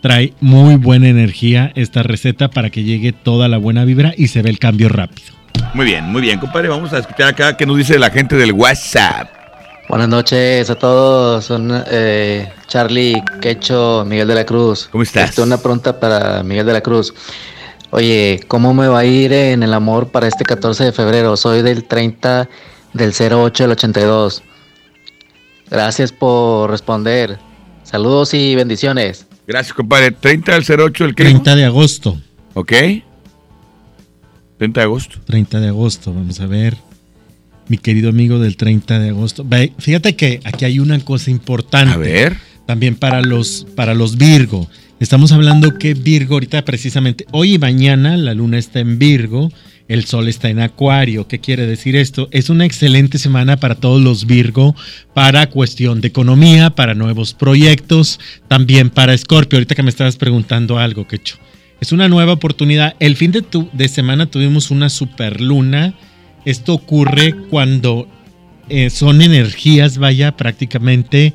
trae muy buena energía esta receta para que llegue toda la buena vibra y se ve el cambio rápido. Muy bien, muy bien, compadre. Vamos a escuchar acá qué nos dice la gente del WhatsApp. Buenas noches a todos, son eh, Charlie, Quecho, Miguel de la Cruz. ¿Cómo estás? Una pregunta para Miguel de la Cruz. Oye, ¿cómo me va a ir en el amor para este 14 de febrero? Soy del 30 del 08 del 82. Gracias por responder. Saludos y bendiciones. Gracias, compadre. 30 del 08, el que. 30 de agosto. Ok. 30 de agosto. 30 de agosto, vamos a ver. Mi querido amigo del 30 de agosto. Fíjate que aquí hay una cosa importante. A ver. También para los, para los Virgo. Estamos hablando que Virgo ahorita precisamente, hoy y mañana la luna está en Virgo, el sol está en Acuario. ¿Qué quiere decir esto? Es una excelente semana para todos los Virgo, para cuestión de economía, para nuevos proyectos, también para Escorpio. Ahorita que me estabas preguntando algo, Quecho. Es una nueva oportunidad. El fin de, tu- de semana tuvimos una superluna. Esto ocurre cuando eh, son energías, vaya, prácticamente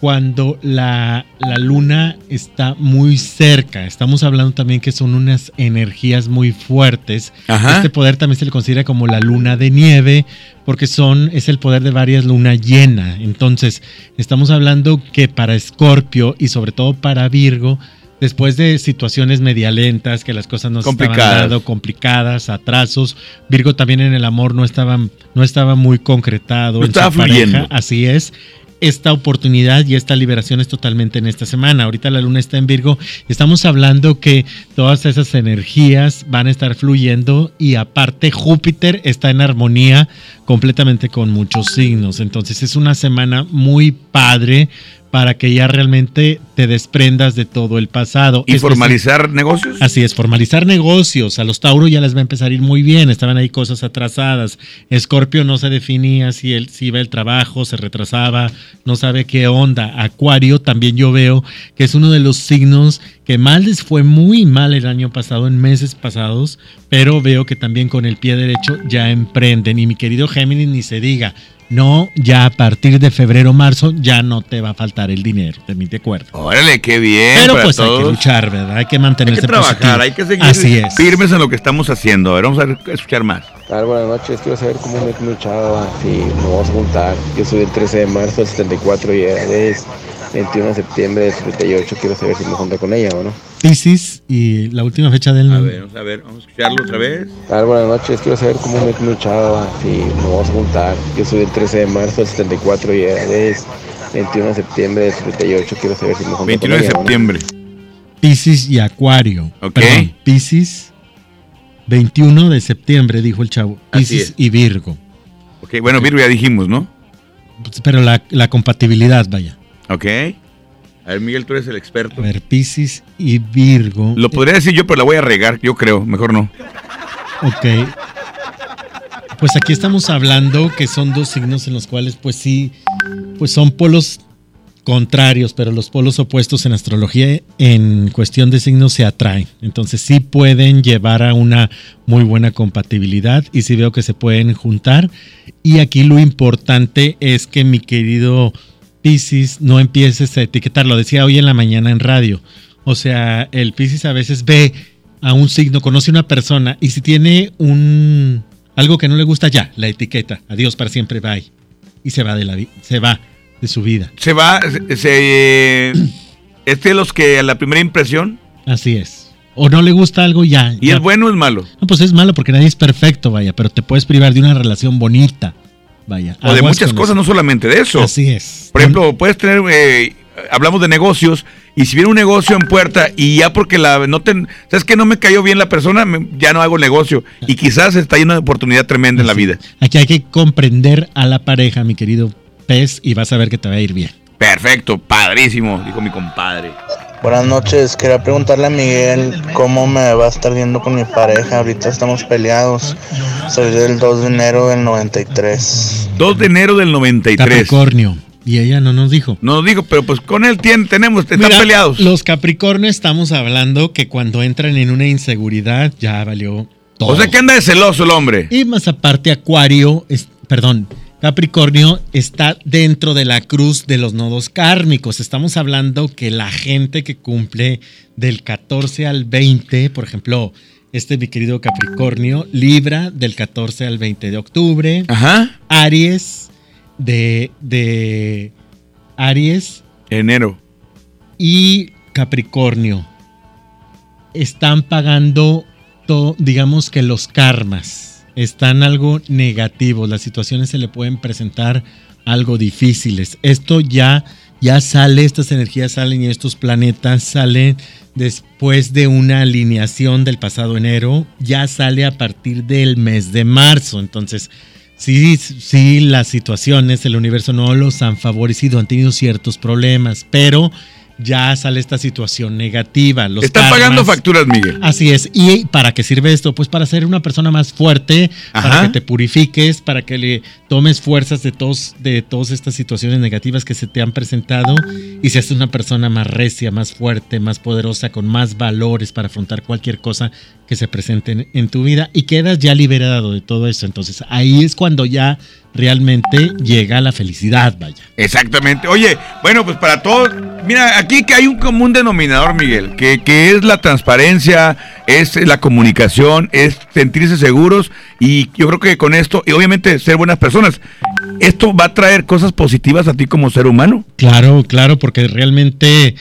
cuando la, la luna está muy cerca. Estamos hablando también que son unas energías muy fuertes. Ajá. Este poder también se le considera como la luna de nieve, porque son, es el poder de varias lunas llena. Entonces, estamos hablando que para Escorpio y sobre todo para Virgo, después de situaciones media lentas, que las cosas no se estaban dando, complicadas, atrasos, Virgo también en el amor no estaba, no estaba muy concretado. No en su estaba fluyendo. pareja. Así es. Esta oportunidad y esta liberación es totalmente en esta semana. Ahorita la luna está en Virgo. Estamos hablando que todas esas energías van a estar fluyendo y aparte Júpiter está en armonía completamente con muchos signos. Entonces es una semana muy padre para que ya realmente te desprendas de todo el pasado. ¿Y formalizar negocios? Así es, formalizar negocios. A los Tauro ya les va a empezar a ir muy bien. Estaban ahí cosas atrasadas. Escorpio no se definía si, él, si iba el trabajo, se retrasaba, no sabe qué onda. Acuario también yo veo que es uno de los signos que mal les fue muy mal el año pasado, en meses pasados, pero veo que también con el pie derecho ya emprenden. Y mi querido Géminis, ni se diga. No, ya a partir de febrero, marzo, ya no te va a faltar el dinero, de mi de acuerdo. Órale, qué bien. Pero para pues hay que luchar, ¿verdad? Hay que Hay mantenerse que trabajar, positivo. hay que seguir Así es. firmes en lo que estamos haciendo. A ver, vamos a escuchar más. Ah, buenas noches, quiero saber cómo me mi chava, si nos vamos a juntar. Yo soy del 13 de marzo del 74 y es 21 de septiembre del 78. Quiero saber si me junta con ella o no. Piscis y la última fecha del A ver, vamos a ver, vamos a escucharlo otra vez. Ah, buenas noches, quiero saber cómo me chava, si nos vamos a juntar. Yo soy del 13 de marzo del 74 y ella es 21 de septiembre del 78. Quiero saber si me junta 21 con de ella o no. septiembre. Piscis y Acuario. Ok. Perdón, Piscis, 21 de septiembre, dijo el chavo. Piscis y Virgo. Ok, bueno, Virgo ya dijimos, ¿no? Pero la, la compatibilidad, vaya. Ok. A ver, Miguel, tú eres el experto. A ver, Piscis y Virgo. Lo podría decir yo, pero la voy a regar, yo creo. Mejor no. Ok. Pues aquí estamos hablando que son dos signos en los cuales, pues sí, pues son polos contrarios, pero los polos opuestos en astrología en cuestión de signos se atraen. Entonces sí pueden llevar a una muy buena compatibilidad y sí veo que se pueden juntar. Y aquí lo importante es que mi querido Piscis no empieces a etiquetar. Lo decía hoy en la mañana en radio. O sea, el Piscis a veces ve a un signo, conoce una persona y si tiene un algo que no le gusta ya, la etiqueta, adiós para siempre, bye. Y se va de la se va de su vida. Se va, se, se- es de los que a la primera impresión, Así es. O no le gusta algo ya. ¿y ya. es bueno o es malo? No, pues es malo porque nadie es perfecto, vaya, pero te puedes privar de una relación bonita. Vaya. O de muchas cosas, eso. no solamente de eso. Así es. Por ejemplo, puedes tener, eh, hablamos de negocios, y si viene un negocio en puerta y ya porque la no te, sabes que no me cayó bien la persona, me- ya no hago el negocio. Y quizás está lleno de oportunidad tremenda en la vida. Aquí hay que comprender a la pareja, mi querido pez, y vas a ver que te va a ir bien. Perfecto, padrísimo, dijo mi compadre. Buenas noches, quería preguntarle a Miguel cómo me va a estar viendo con mi pareja. Ahorita estamos peleados. Soy del 2 de enero del 93. 2 de enero del 93. Capricornio. Y ella no nos dijo. No digo, pero pues con él tiene, tenemos, están Mira, peleados. Los Capricornio estamos hablando que cuando entran en una inseguridad ya valió todo. O sea que anda de celoso el hombre. Y más aparte, Acuario, es- perdón, Capricornio está dentro de la cruz de los nodos kármicos. Estamos hablando que la gente que cumple del 14 al 20, por ejemplo, este mi querido Capricornio, Libra del 14 al 20 de octubre. Ajá. Aries de, de Aries Enero. y Capricornio están pagando, to- digamos que los karmas, están algo negativos, las situaciones se le pueden presentar algo difíciles. Esto ya, ya sale, estas energías salen y estos planetas salen después de una alineación del pasado enero, ya sale a partir del mes de marzo. Entonces, sí, sí, las situaciones, el universo no los han favorecido, han tenido ciertos problemas, pero ya sale esta situación negativa. Los Están karmas- pagando facturas, Miguel. Así es. ¿Y para qué sirve esto? Pues para ser una persona más fuerte, para que te purifiques, para que le tomes fuerzas de todos, de todas estas situaciones negativas que se te han presentado y seas una persona más recia, más fuerte, más poderosa, con más valores para afrontar cualquier cosa que se presente en, en tu vida y quedas ya liberado de todo eso. Entonces ahí es cuando ya realmente llega la felicidad, vaya. Exactamente. Oye, bueno, pues para todos, mira, aquí que hay un común denominador, Miguel, que, que es la transparencia, es la comunicación, es sentirse seguros y yo creo que con esto, y obviamente ser buenas personas, esto va a traer cosas positivas a ti como ser humano. Claro, claro, porque realmente,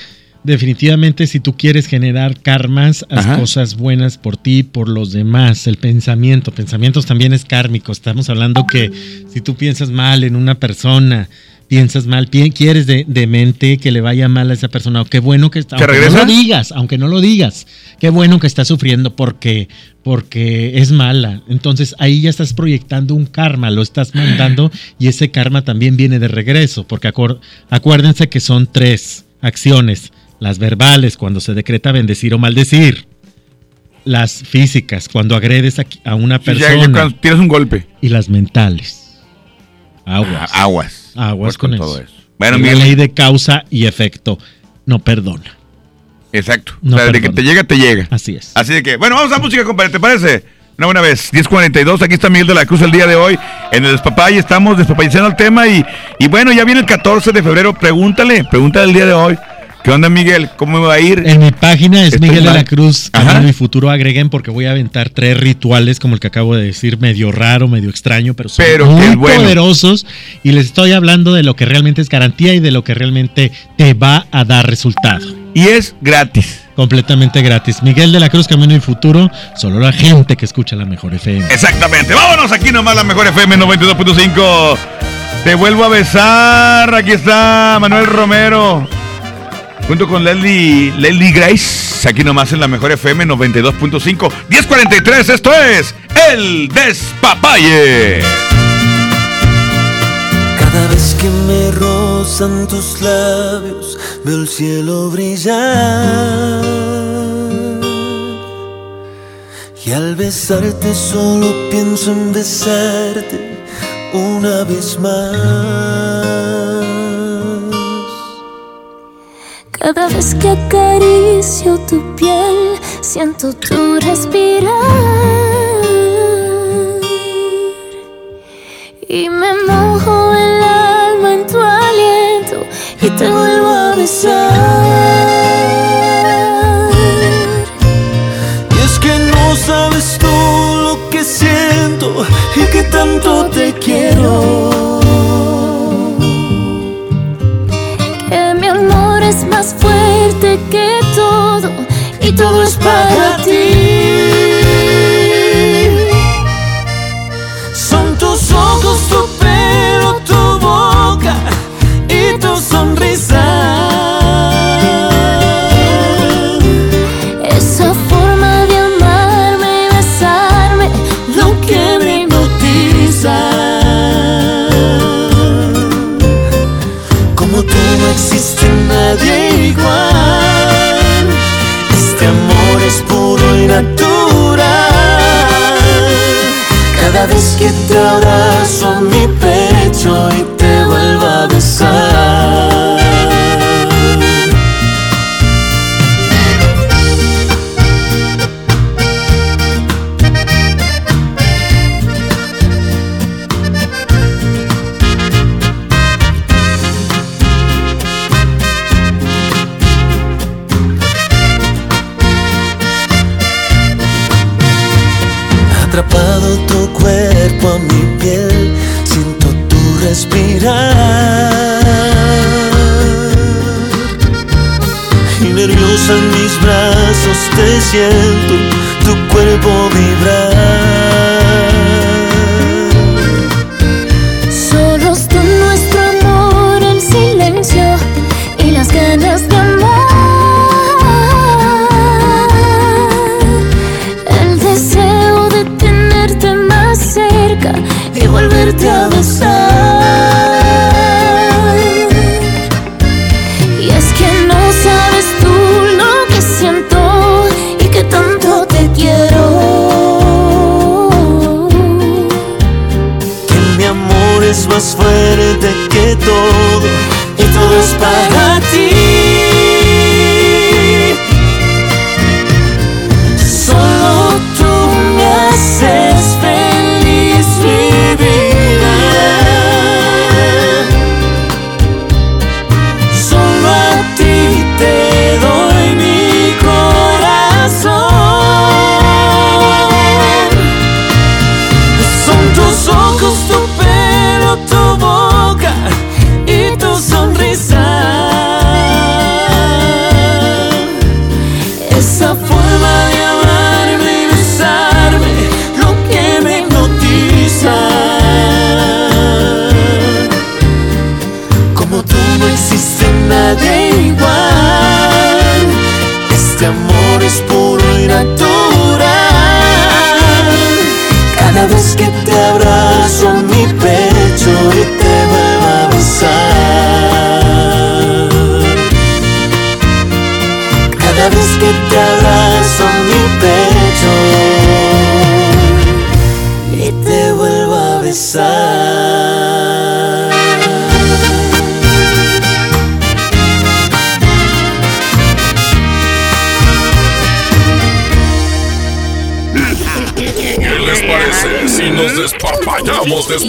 definitivamente, si tú quieres generar karmas, haz Ajá. cosas buenas por ti, por los demás. El pensamiento, pensamientos también es kármico. Estamos hablando que si tú piensas mal en una persona, piensas mal, pi- quieres de, de mente que le vaya mal a esa persona, o qué bueno que está, ¿Se aunque no lo digas, aunque no lo digas, qué bueno que está sufriendo porque, porque es mala. Entonces ahí ya estás proyectando un karma, lo estás mandando y ese karma también viene de regreso, porque acuérdense que son tres acciones, las verbales, cuando se decreta bendecir o maldecir. Las físicas, cuando agredes a, a una Sí, ya- ya persona. cuando tienes un golpe. Y las mentales. Aguas. Ah, aguas. Aguas con con, todo eso. eso. Bueno, la ley de causa y efecto no perdona. Exacto. No, o sea, de que te llega, te llega. Así es. Así de que, bueno, vamos a música, compadre, ¿te parece? Una buena vez, 10.42, aquí está Miguel de la Cruz el día de hoy. En el Despapay estamos despapayando el tema y, y bueno, ya viene el 14 de febrero. Pregúntale, pregúntale el día de hoy. ¿Qué onda, Miguel? ¿Cómo va a ir? En mi página es Estoy Miguel de la Cruz. Camino y Futuro. Agreguen porque voy a aventar tres rituales, como el que acabo de decir, medio raro, medio extraño, pero son Pero muy bueno. poderosos. Y les estoy hablando de lo que realmente es garantía y de lo que realmente te va a dar resultado. Y es gratis. Completamente gratis. Miguel de la Cruz, Camino y Futuro. Solo la gente que escucha la mejor FM. Exactamente. Vámonos aquí nomás, la mejor FM 92.5. Te vuelvo a besar. Aquí está Manuel Romero. Junto con Leslie, Leslie Grace. Aquí nomás en la mejor FM 92.5. 1043. Esto es El Despapalle. Cada vez que me rozan tus labios, veo el cielo brillar. Y al besarte solo pienso en besarte una vez más. Cada vez que acaricio tu piel, siento tu respirar. Y me mojo el alma en tu aliento y te vuelvo a besar. Y es que siento y que tanto te quiero. Más fuerte que todo y todo es para ti.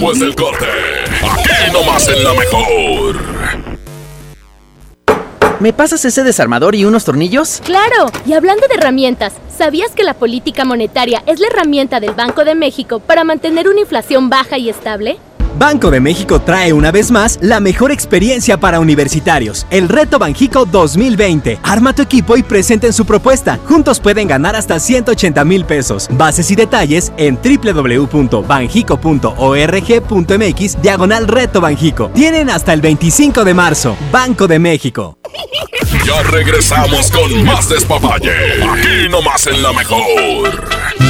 Después del corte? Aquí nomás en la mejor. ¿Me pasas ese desarmador y unos tornillos? Claro, y hablando de herramientas, ¿sabías que la política monetaria es la herramienta del Banco de México para mantener una inflación baja y estable? Banco de México trae una vez más la mejor experiencia para universitarios, el Reto Banjico 2020. Arma tu equipo y presenten su propuesta. Juntos pueden ganar hasta 180 mil pesos. Bases y detalles en www.banjico.org.mx diagonal Reto Banjico. Tienen hasta el 25 de marzo. Banco de México. Ya regresamos con más despapalle. Aquí nomás en la mejor.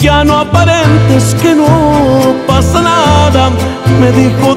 Ya no aparentes que no pasa nada, me dijo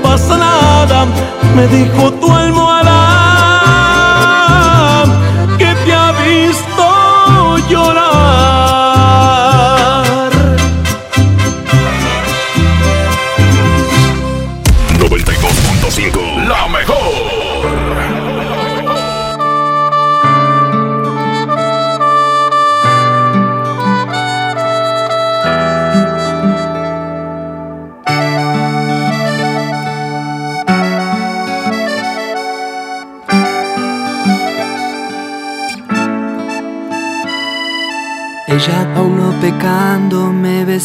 me dijo tu almohada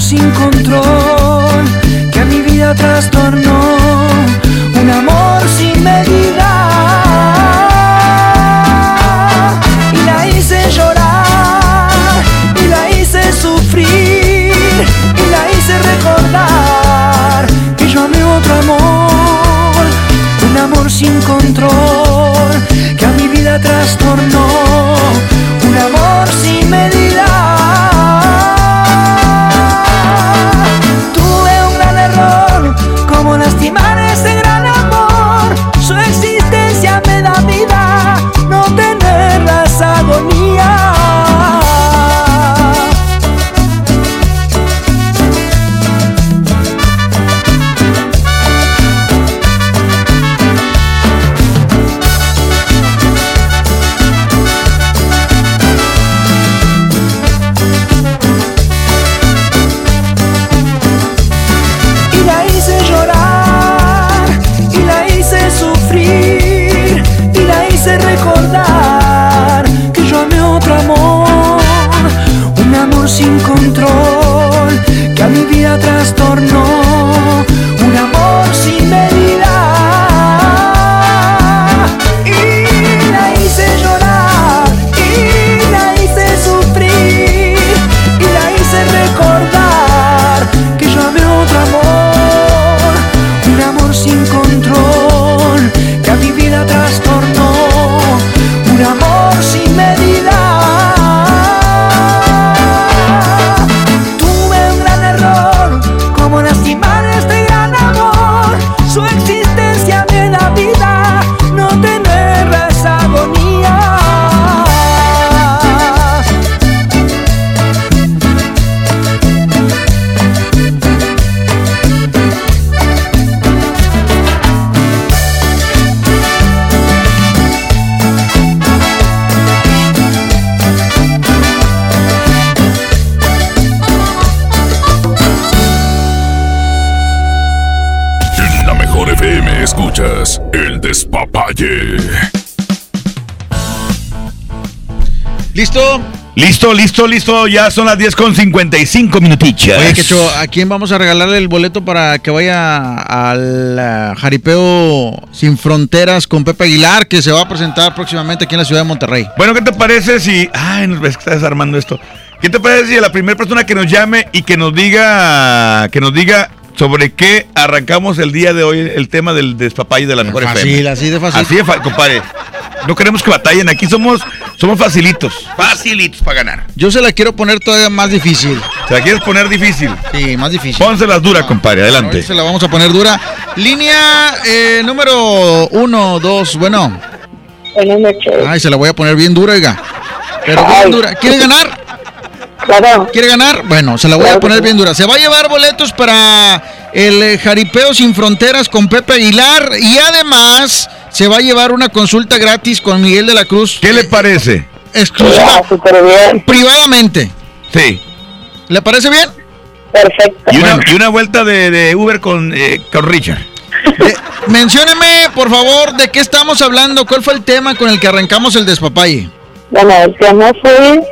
sin control que a mi vida trastornó, ¿Listo? Listo, listo. Ya son las 10 con 55 minutichas. Oye, Quecho, ¿a quién vamos a regalarle el boleto para que vaya al eh, jaripeo Sin Fronteras con Pepe Aguilar, que se va a presentar próximamente aquí en la ciudad de Monterrey? Bueno, ¿qué te parece si. Ay, nos ves que está desarmando esto. ¿Qué te parece si la primera persona que nos llame y que nos diga. que nos diga sobre qué arrancamos el día de hoy el tema del despapalle de la mejor Fácil, FM? así de fácil. Así de fácil, compadre. No queremos que batallen. Aquí somos, somos facilitos. Facilitos para ganar. Yo se la quiero poner todavía más difícil. ¿Se la quieres poner difícil? Sí, más difícil. Pónselas dura, compadre. Adelante. Se la vamos a poner dura. Línea eh, número uno, dos, bueno. Buenas noches. Ay, se la voy a poner bien dura, oiga. Pero bien dura. ¿Quiere ganar? Claro. ¿Quiere ganar? Bueno, se la voy a poner bien dura. Se va a llevar boletos para el eh, Jaripeo Sin Fronteras con Pepe Aguilar y además se va a llevar una consulta gratis con Miguel de la Cruz. ¿Qué le parece? Exclusiva. bien. Privadamente. Sí. ¿Le parece bien? Perfecto. Y una, y una vuelta de, de Uber con, eh, con Richard. Eh, mencióneme, por favor, de qué estamos hablando. ¿Cuál fue el tema con el que arrancamos el despapalle? Bueno, el tema fue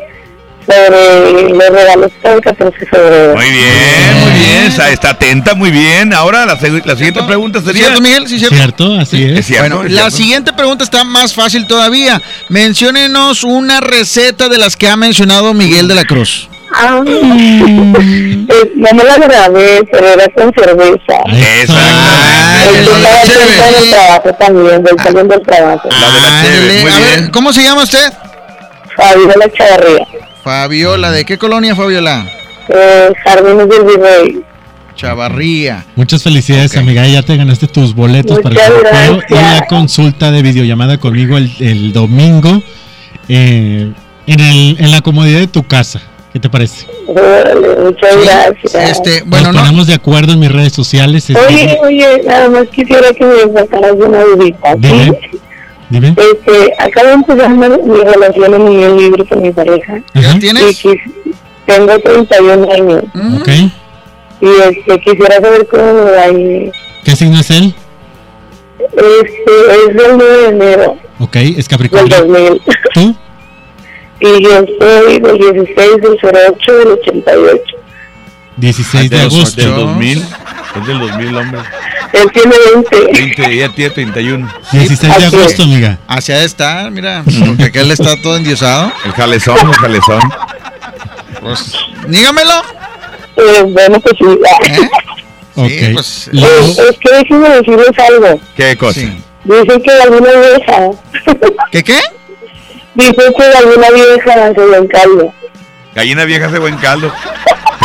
sobre los regalos para el 14 de febrero. Muy bien, muy bien. Está, está atenta, muy bien. Ahora la, la siguiente pregunta sería. ¿Cierto, Miguel? Sí, cierto. Cierto, así es. Es cierto, Bueno, es la siguiente pregunta está más fácil todavía. Menciónenos una receta de las que ha mencionado Miguel de la Cruz. Ah, eh, no me la grabé, pero era con cerveza. Saliendo del trabajo también, voy saliendo del trabajo. La de la cheve, muy A ver, bien. ¿cómo se llama usted? Fabiola Chavarría, Fabiola, ¿de qué colonia, Fabiola? eh, Jardines del Virrey. Chavarría. Muchas felicidades, amiga. Ya te ganaste tus boletos para el sorteo y la consulta de videollamada conmigo el, el domingo eh, en, el, en la comodidad de tu casa. ¿Qué te parece? Órale, muchas gracias. Este, bueno, Nos no. ponemos de acuerdo en mis redes sociales. es- Oye, oye, nada más quisiera que me sacaras una dudita. ¿sí? Dime. Este, acabo de empezar mi relación en unión libre con mi pareja. ¿Ya Y tienes? tengo 31 años. Ok. Y este, quisiera saber cómo me va a ir. ¿Qué signo es él? Este, es del 9 de enero Ok, es del Capricornio. 2000. ¿Tú? Y yo soy del 16 del 08 del 88. 16 de Del dos- agosto. Del 2000. Es del 2000, hombre. Él tiene 20. 20, ella tiene 31. 16 de así es. agosto, amiga. Hacia de estar, mira, porque aquel está todo endiosado. El jalezón, el jalezón. Pues, dígamelo. Eh, bueno, pues sí. ¿eh? Ok. Sí, pues, Luego- Es, es que déjenme decirles algo. ¿Qué cosa? sí. Dicen que alguna vieja, ¿Qué qué? dicen que alguna vieja se lo caldo. Gallina vieja hace buen caldo.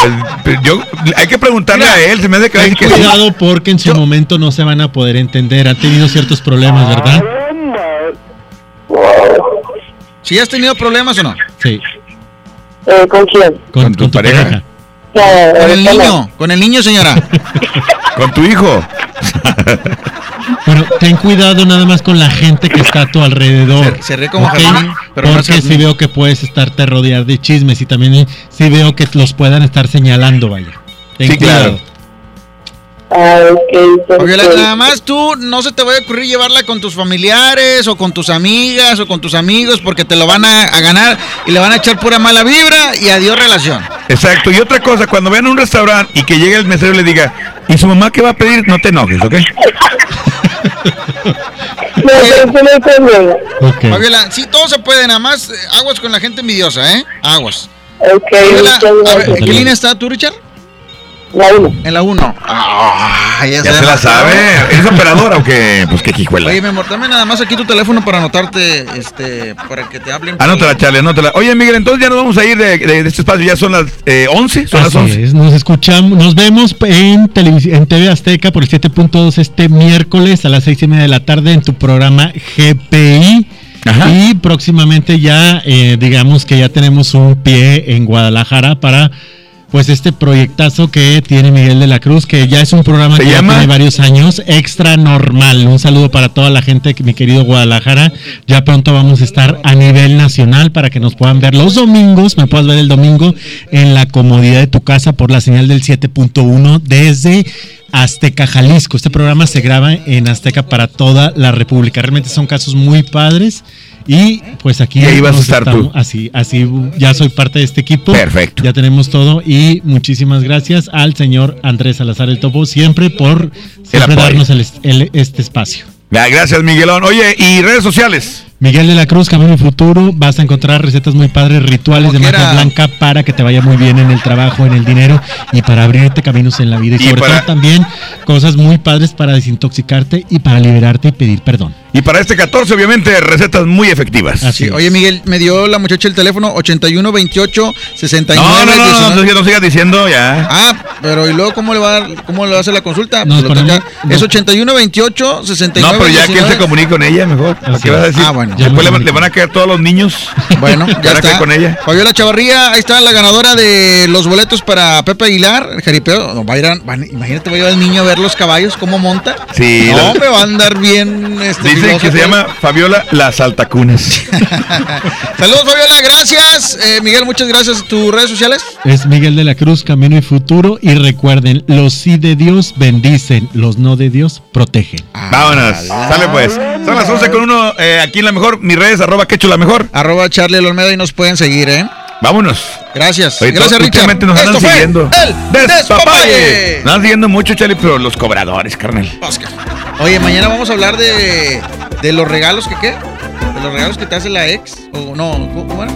Pues, pues, yo, hay que preguntarle Mira, a él, se me hace que, Ten que sí. cuidado porque en su momento no se van a poder entender. Han tenido ciertos problemas, ¿verdad? ¿Sí has tenido problemas o no? Sí. Eh, ¿Con quién? Con, ¿Con tu con tu pareja? pareja. No, Con el no. niño, con el niño, señora. Con tu hijo. Bueno, ten cuidado nada más con la gente que está a tu alrededor. Se- se ríe como ¿ok? jazmín, pero no Porque si jazmín. veo que puedes estarte rodear de chismes y también eh, si veo que los puedan estar señalando, vaya. Ten Sí, claro. Ah, ok, Fabiola, perfecto. nada más tú no se te vaya a ocurrir llevarla con tus familiares o con tus amigas o con tus amigos porque te lo van a, a ganar y le van a echar pura mala vibra y adiós relación. Exacto. Y otra cosa, cuando vean un restaurante y que llegue el mesero y le diga, ¿y su mamá qué va a pedir? No te enojes, ¿ok? No, pero eso no hay problema. Ok. Fabiola, sí, todo se puede, nada más eh, aguas con la gente envidiosa, ¿eh? Aguas. Ok, Fabiola, muchas a ver, gracias. ¿en qué línea está tú, Richard? La. En la 1. Ah, ya, Ya se la sabe. ¿Eres operadora o qué? Pues qué hijuela. Oye, mi amor, dame nada más aquí tu teléfono para anotarte, este, para que te hablen. Anótala, Charlie, anótala. Oye, Miguel, entonces ya nos vamos a ir de, de- de este espacio. Ya son las eh, 11. Son las Así 11. es, nos escuchamos, nos vemos en, en TV Azteca por el 7.2 este miércoles a las seis y media de la tarde en tu programa GPI. Ajá. Y próximamente ya, eh, digamos que ya tenemos un pie en Guadalajara para pues este proyectazo que tiene Miguel de la Cruz, que ya es un programa ¿Se que ya tiene varios años, extra normal. Un saludo para toda la gente, mi querido Guadalajara. Ya pronto vamos a estar a nivel nacional para que nos puedan ver los domingos, me puedas ver el domingo en la comodidad de tu casa por la señal del 7.1 desde Azteca Jalisco. Este programa se graba en Azteca para toda la República. Realmente son casos muy padres. Y pues aquí Y ahí vas a estar tú. Así, así ya soy parte de este equipo. Perfecto. Ya tenemos todo y muchísimas gracias al señor Andrés Salazar el Topo siempre por siempre darnos el, el- este espacio. Gracias, Miguelón. Oye, ¿y redes sociales? Miguel de la Cruz, Camino Futuro, vas a encontrar recetas muy padres, rituales de magia blanca para que te vaya muy bien en el trabajo, en el dinero y para abrirte caminos en la vida. Y, Y sobre para- todo también cosas muy padres para desintoxicarte y para liberarte y pedir perdón. Y para este 14, obviamente, recetas muy efectivas. Así Sí, oye, Miguel, me dio la muchacha el teléfono 81 28 69 No, no, no, no, 19. no, no sigas diciendo ya. Ah, pero ¿y luego cómo le va a, dar- cómo le va a hacer la consulta? Nos Pues ponemos- toca- es 81 28 69 No, pero ya que él 19. se comunique con ella, mejor. ¿Qué vas a decir? Ah, bueno. Ya Después me le, le van a caer todos los niños. Bueno, ya está. con ella. Fabiola Chavarría, ahí está la ganadora de los boletos para Pepe Aguilar, el jaripeo. No, va a ir a- van- imagínate, va a llevar el niño a ver los caballos, cómo monta. Sí, No, hombre, va a andar bien. Este, Dicen filoso, que se llama Fabiola Las Altacunas. Saludos, Fabiola, gracias. Eh, Miguel, muchas gracias. ¿Tus redes sociales? Es Miguel de la Cruz, Camino y Futuro. Y recuerden, los sí de Dios bendicen, los no de Dios protegen. Vámonos. Sale pues. Son las 11 con uno eh, aquí en la mejor. Mis redes, arroba quecho la mejor. Arroba Charlie Olmeda y nos pueden seguir, ¿eh? Vámonos. Gracias. Oye, gracias, Richard. nos andan fue siguiendo. El Despapalle. Nos andan siguiendo mucho, Charlie, pero los cobradores, carnal. Oscar. Oye, mañana vamos a hablar de, de los regalos que qué? De los regalos que te hace la ex. O no, ¿cómo cómo era?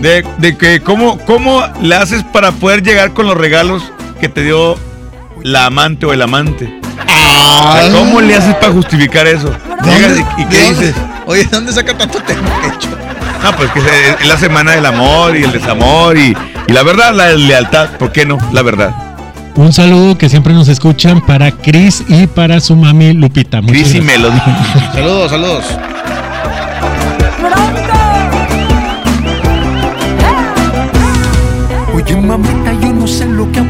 De, de que cómo, cómo le haces para poder llegar con los regalos que te dio la amante o el amante. ¿Cómo le haces para justificar eso? Llegas y, y ¿De qué dónde? dices? Oye, ¿de dónde saca tanto tema, Quecho? No, pues que es la semana del amor y el desamor y, y la verdad, la lealtad. ¿Por qué no? La verdad. Un saludo que siempre nos escuchan para Chris y para su mami Lupita. Muchas Chris y gracias. Melody. Saludos, saludos. Oye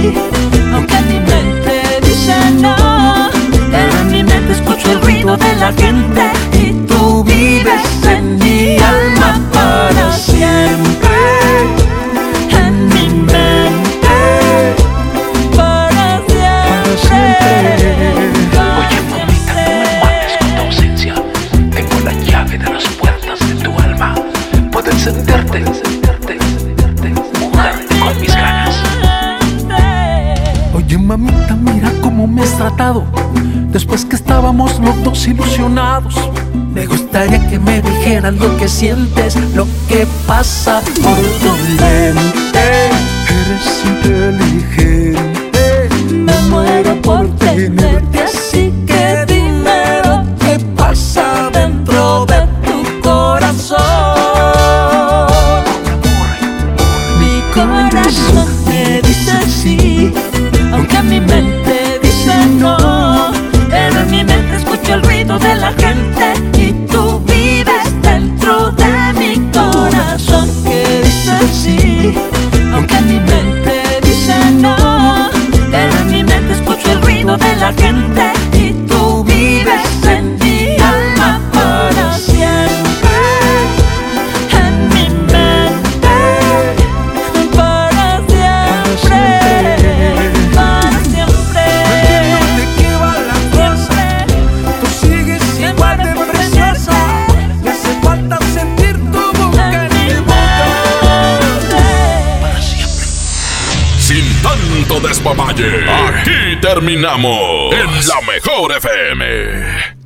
sí, tratado Después que estábamos los dos ilusionados Me gustaría que me dijeras lo que sientes Lo que pasa. Por tu mente Eres inteligente. Me muero por tenerte terminamos en la mejor FM.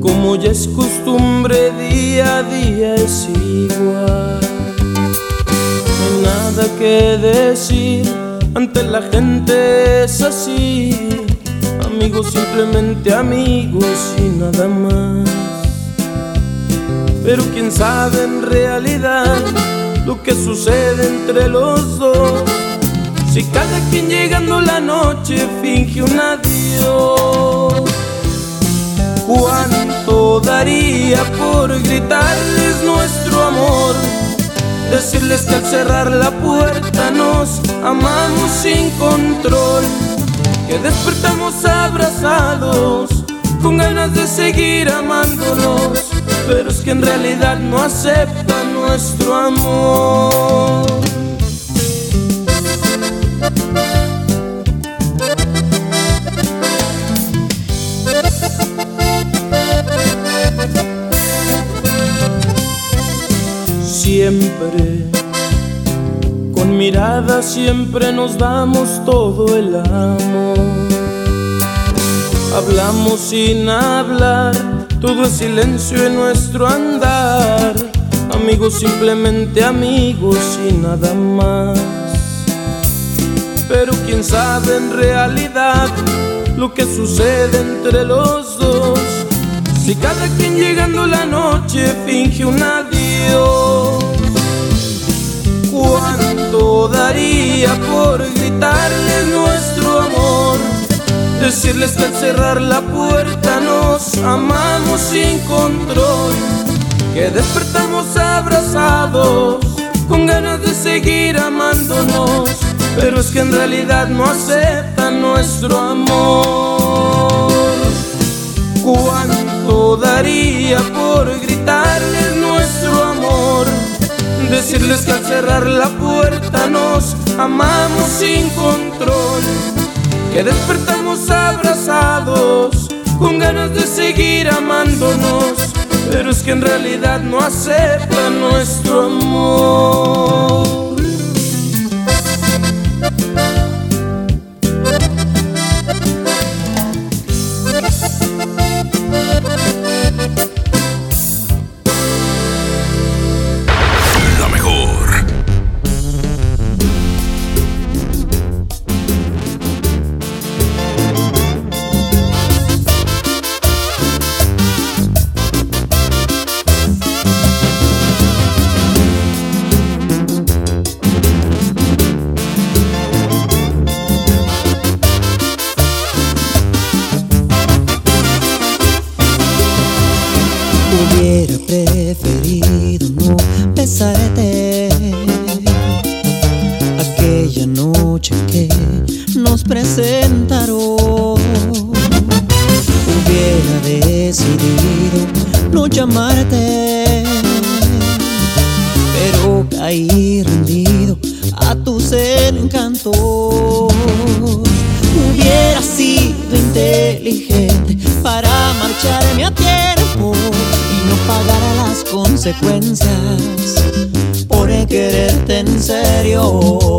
Como ya es costumbre, día a día es igual. No hay nada que decir, ante la gente es así. Amigos, simplemente amigos y nada más. Pero quién sabe en realidad lo que sucede entre los dos. Si cada quien llegando la noche finge un adiós. ¿Cuánto daría por gritarles nuestro amor? Decirles que al cerrar la puerta nos amamos sin control. Que despertamos abrazados con ganas de seguir amándonos. Pero es que en realidad no aceptan nuestro amor. Siempre, con mirada siempre nos damos todo el amor. Hablamos sin hablar, todo es silencio en nuestro andar. Amigos, simplemente amigos y nada más. Pero quién sabe en realidad lo que sucede entre los dos. Si cada quien llegando la noche finge un adiós. ¿Cuánto daría por gritarles nuestro amor? Decirles que al cerrar la puerta nos amamos sin control. Que despertamos abrazados con ganas de seguir amándonos. Pero es que en realidad no aceptan nuestro amor. ¿Cuánto daría por gritarles nuestro amor? Decirles que al cerrar la puerta nos amamos sin control. Que despertamos abrazados con ganas de seguir amándonos. Pero es que en realidad no aceptan nuestro amor. Hubiera preferido no besarte aquella noche que nos presentaron. Hubiera decidido no llamarte, pero caí rendido a tus encantos. Hubiera sido inteligente para marcharme a y no pagar las consecuencias por quererte en serio.